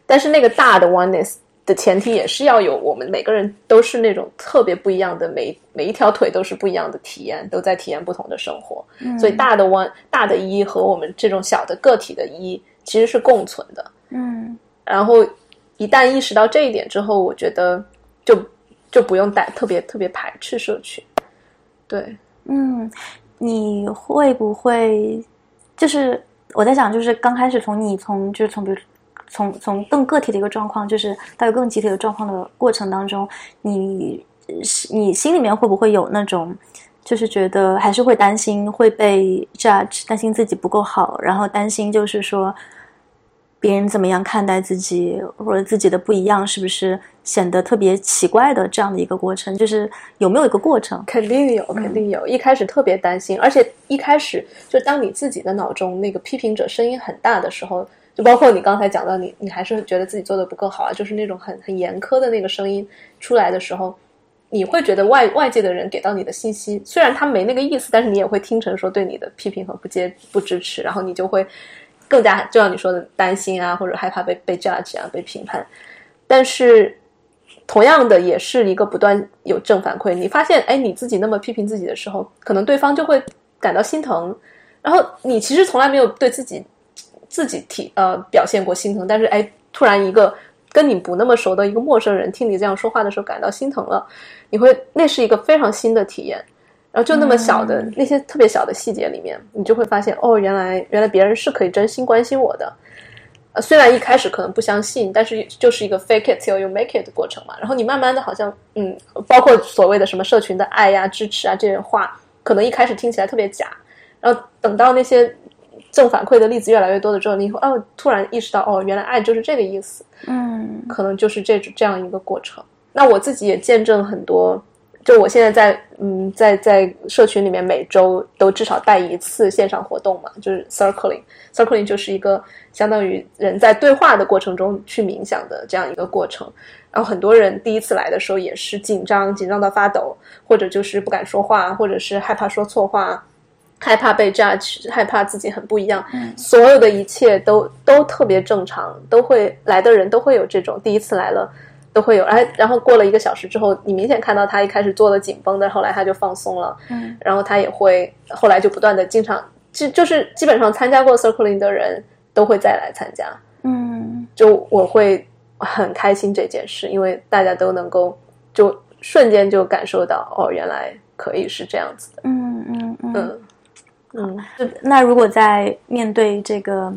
但是那个大的 oneness。的前提也是要有我们每个人都是那种特别不一样的，每每一条腿都是不一样的体验，都在体验不同的生活。所以大的 one 大的一和我们这种小的个体的一其实是共存的。嗯，然后一旦意识到这一点之后，我觉得就就不用带特别特别排斥社区。对，嗯，你会不会就是我在想，就是刚开始从你从就是从比如。从从更个体的一个状况，就是到更集体的状况的过程当中，你你心里面会不会有那种，就是觉得还是会担心会被 judge，担心自己不够好，然后担心就是说，别人怎么样看待自己，或者自己的不一样是不是显得特别奇怪的这样的一个过程？就是有没有一个过程？肯定有，肯定有。一开始特别担心，而且一开始就当你自己的脑中那个批评者声音很大的时候，就包括你刚才讲到你，你还是觉得自己做的不够好啊，就是那种很很严苛的那个声音出来的时候。你会觉得外外界的人给到你的信息，虽然他没那个意思，但是你也会听成说对你的批评和不接不支持，然后你就会更加就像你说的担心啊，或者害怕被被 judge 啊，被评判。但是同样的，也是一个不断有正反馈。你发现，哎，你自己那么批评自己的时候，可能对方就会感到心疼。然后你其实从来没有对自己自己体呃表现过心疼，但是哎，突然一个。跟你不那么熟的一个陌生人听你这样说话的时候感到心疼了，你会那是一个非常新的体验，然后就那么小的那些特别小的细节里面，你就会发现哦，原来原来别人是可以真心关心我的，呃，虽然一开始可能不相信，但是就是一个 fake it till you make it 的过程嘛。然后你慢慢的好像嗯，包括所谓的什么社群的爱呀、支持啊这些话，可能一开始听起来特别假，然后等到那些。正反馈的例子越来越多的之后，你会哦，突然意识到哦，原来爱就是这个意思，嗯，可能就是这这样一个过程。那我自己也见证很多，就我现在在嗯，在在社群里面每周都至少带一次线上活动嘛，就是 circling，circling 就是一个相当于人在对话的过程中去冥想的这样一个过程。然后很多人第一次来的时候也是紧张，紧张到发抖，或者就是不敢说话，或者是害怕说错话。害怕被 judge，害怕自己很不一样，所有的一切都都特别正常，都会来的人都会有这种第一次来了，都会有。哎，然后过了一个小时之后，你明显看到他一开始做的紧绷的，后来他就放松了。嗯，然后他也会后来就不断的经常，就就是基本上参加过 circling 的人都会再来参加。嗯，就我会很开心这件事，因为大家都能够就瞬间就感受到哦，原来可以是这样子的。嗯嗯嗯。嗯，那如果在面对这个，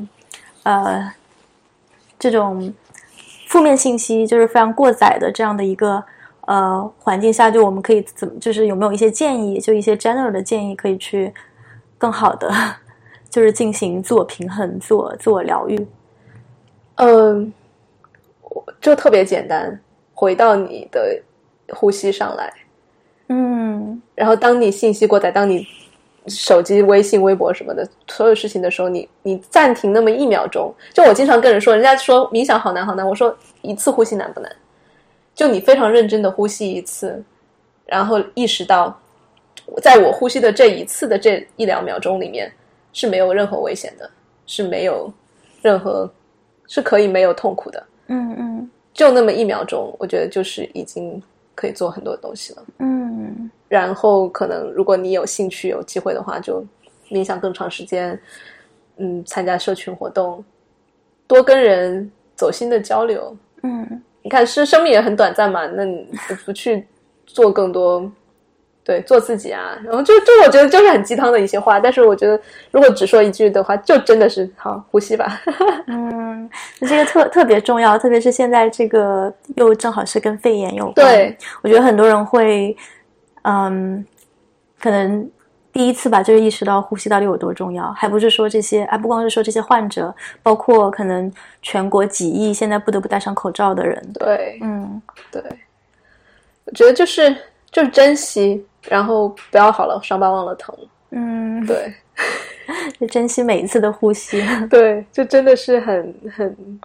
呃，这种负面信息就是非常过载的这样的一个呃环境下，就我们可以怎么，就是有没有一些建议，就一些 general 的建议，可以去更好的就是进行自我平衡、自我自我疗愈？嗯，就特别简单，回到你的呼吸上来。嗯，然后当你信息过载，当你。手机、微信、微博什么的，所有事情的时候，你你暂停那么一秒钟。就我经常跟人说，人家说冥想好难好难，我说一次呼吸难不难？就你非常认真的呼吸一次，然后意识到，在我呼吸的这一次的这一两秒钟里面是没有任何危险的，是没有任何是可以没有痛苦的。嗯嗯，就那么一秒钟，我觉得就是已经可以做很多东西了。嗯。然后可能，如果你有兴趣、有机会的话，就冥想更长时间，嗯，参加社群活动，多跟人走心的交流。嗯，你看，是生命也很短暂嘛，那你不去做更多，对，做自己啊。然后就就我觉得就是很鸡汤的一些话，但是我觉得如果只说一句的话，就真的是好呼吸吧。嗯，这个特特别重要，特别是现在这个又正好是跟肺炎有关。对，我觉得很多人会。嗯，可能第一次吧，就是意识到呼吸到底有多重要，还不是说这些，啊，不光是说这些患者，包括可能全国几亿现在不得不戴上口罩的人。对，嗯，对，我觉得就是就是珍惜，然后不要好了伤疤忘了疼。嗯，对，就珍惜每一次的呼吸。对，就真的是很很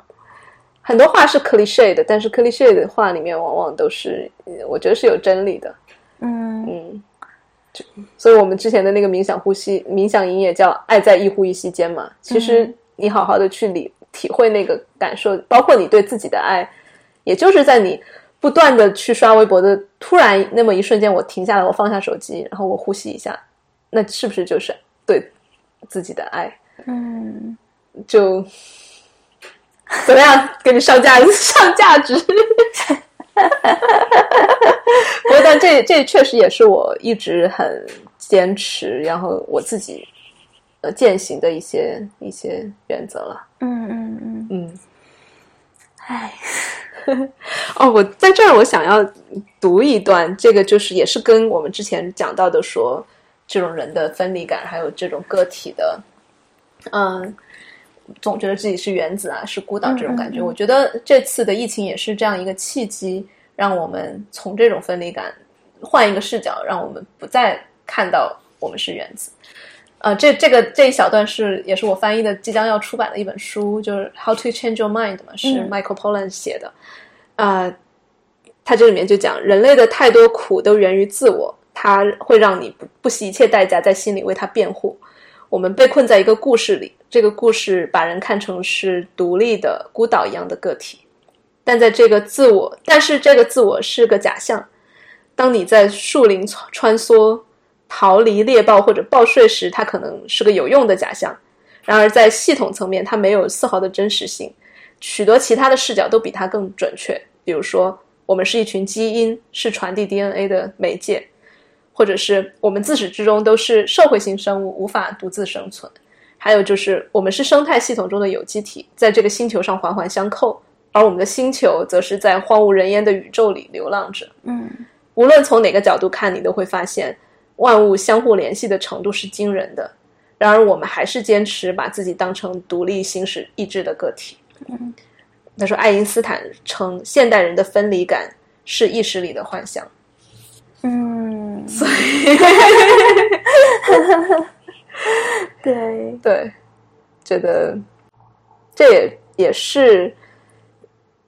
很多话是 cliche 的，但是 cliche 的话里面往往都是，我觉得是有真理的。嗯嗯，就所以我们之前的那个冥想呼吸冥想营也叫“爱在一呼一吸间”嘛。其实你好好的去理体会那个感受，包括你对自己的爱，也就是在你不断的去刷微博的突然那么一瞬间，我停下来，我放下手机，然后我呼吸一下，那是不是就是对自己的爱？嗯，就怎么样给你上价上价值？不过，但这这确实也是我一直很坚持，然后我自己呃践行的一些一些原则了。嗯嗯嗯嗯。唉，哦，我在这儿，我想要读一段，这个就是也是跟我们之前讲到的说这种人的分离感，还有这种个体的，嗯，总觉得自己是原子啊，是孤岛这种感觉。我觉得这次的疫情也是这样一个契机，让我们从这种分离感换一个视角，让我们不再看到我们是原子。呃，这这个这一小段是也是我翻译的即将要出版的一本书，就是《How to Change Your Mind》嘛，是 Michael Pollan 写的。啊，他这里面就讲，人类的太多苦都源于自我，它会让你不不惜一切代价在心里为他辩护。我们被困在一个故事里，这个故事把人看成是独立的孤岛一样的个体，但在这个自我，但是这个自我是个假象。当你在树林穿梭。逃离猎豹或者报税时，它可能是个有用的假象。然而，在系统层面，它没有丝毫的真实性。许多其他的视角都比它更准确。比如说，我们是一群基因，是传递 DNA 的媒介；或者是我们自始至终都是社会性生物，无法独自生存。还有就是，我们是生态系统中的有机体，在这个星球上环环相扣，而我们的星球则是在荒无人烟的宇宙里流浪着。嗯，无论从哪个角度看，你都会发现。万物相互联系的程度是惊人的，然而我们还是坚持把自己当成独立行使意志的个体。嗯，他说，爱因斯坦称现代人的分离感是意识里的幻想。嗯，所以，对 对，觉得这也也是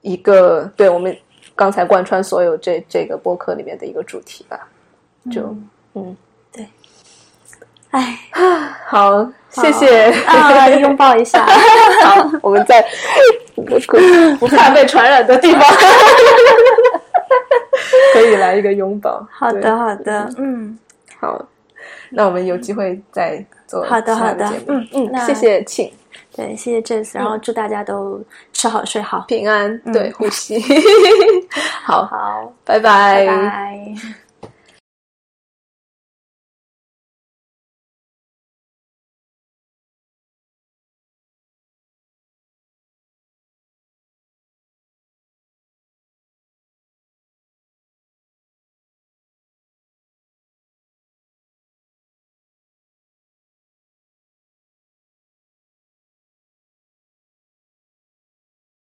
一个对我们刚才贯穿所有这这个播客里面的一个主题吧，就。嗯，对，哎，好，谢谢啊，拥抱一下。好，我们在 不怕被传染的地方，可以来一个拥抱。好的，好的，嗯，好，那我们有机会再做好的，好的，嗯嗯，谢谢，请对，谢谢 Jess，然后祝大家都吃好睡好，平安，对，呼吸，好 好，拜。拜拜。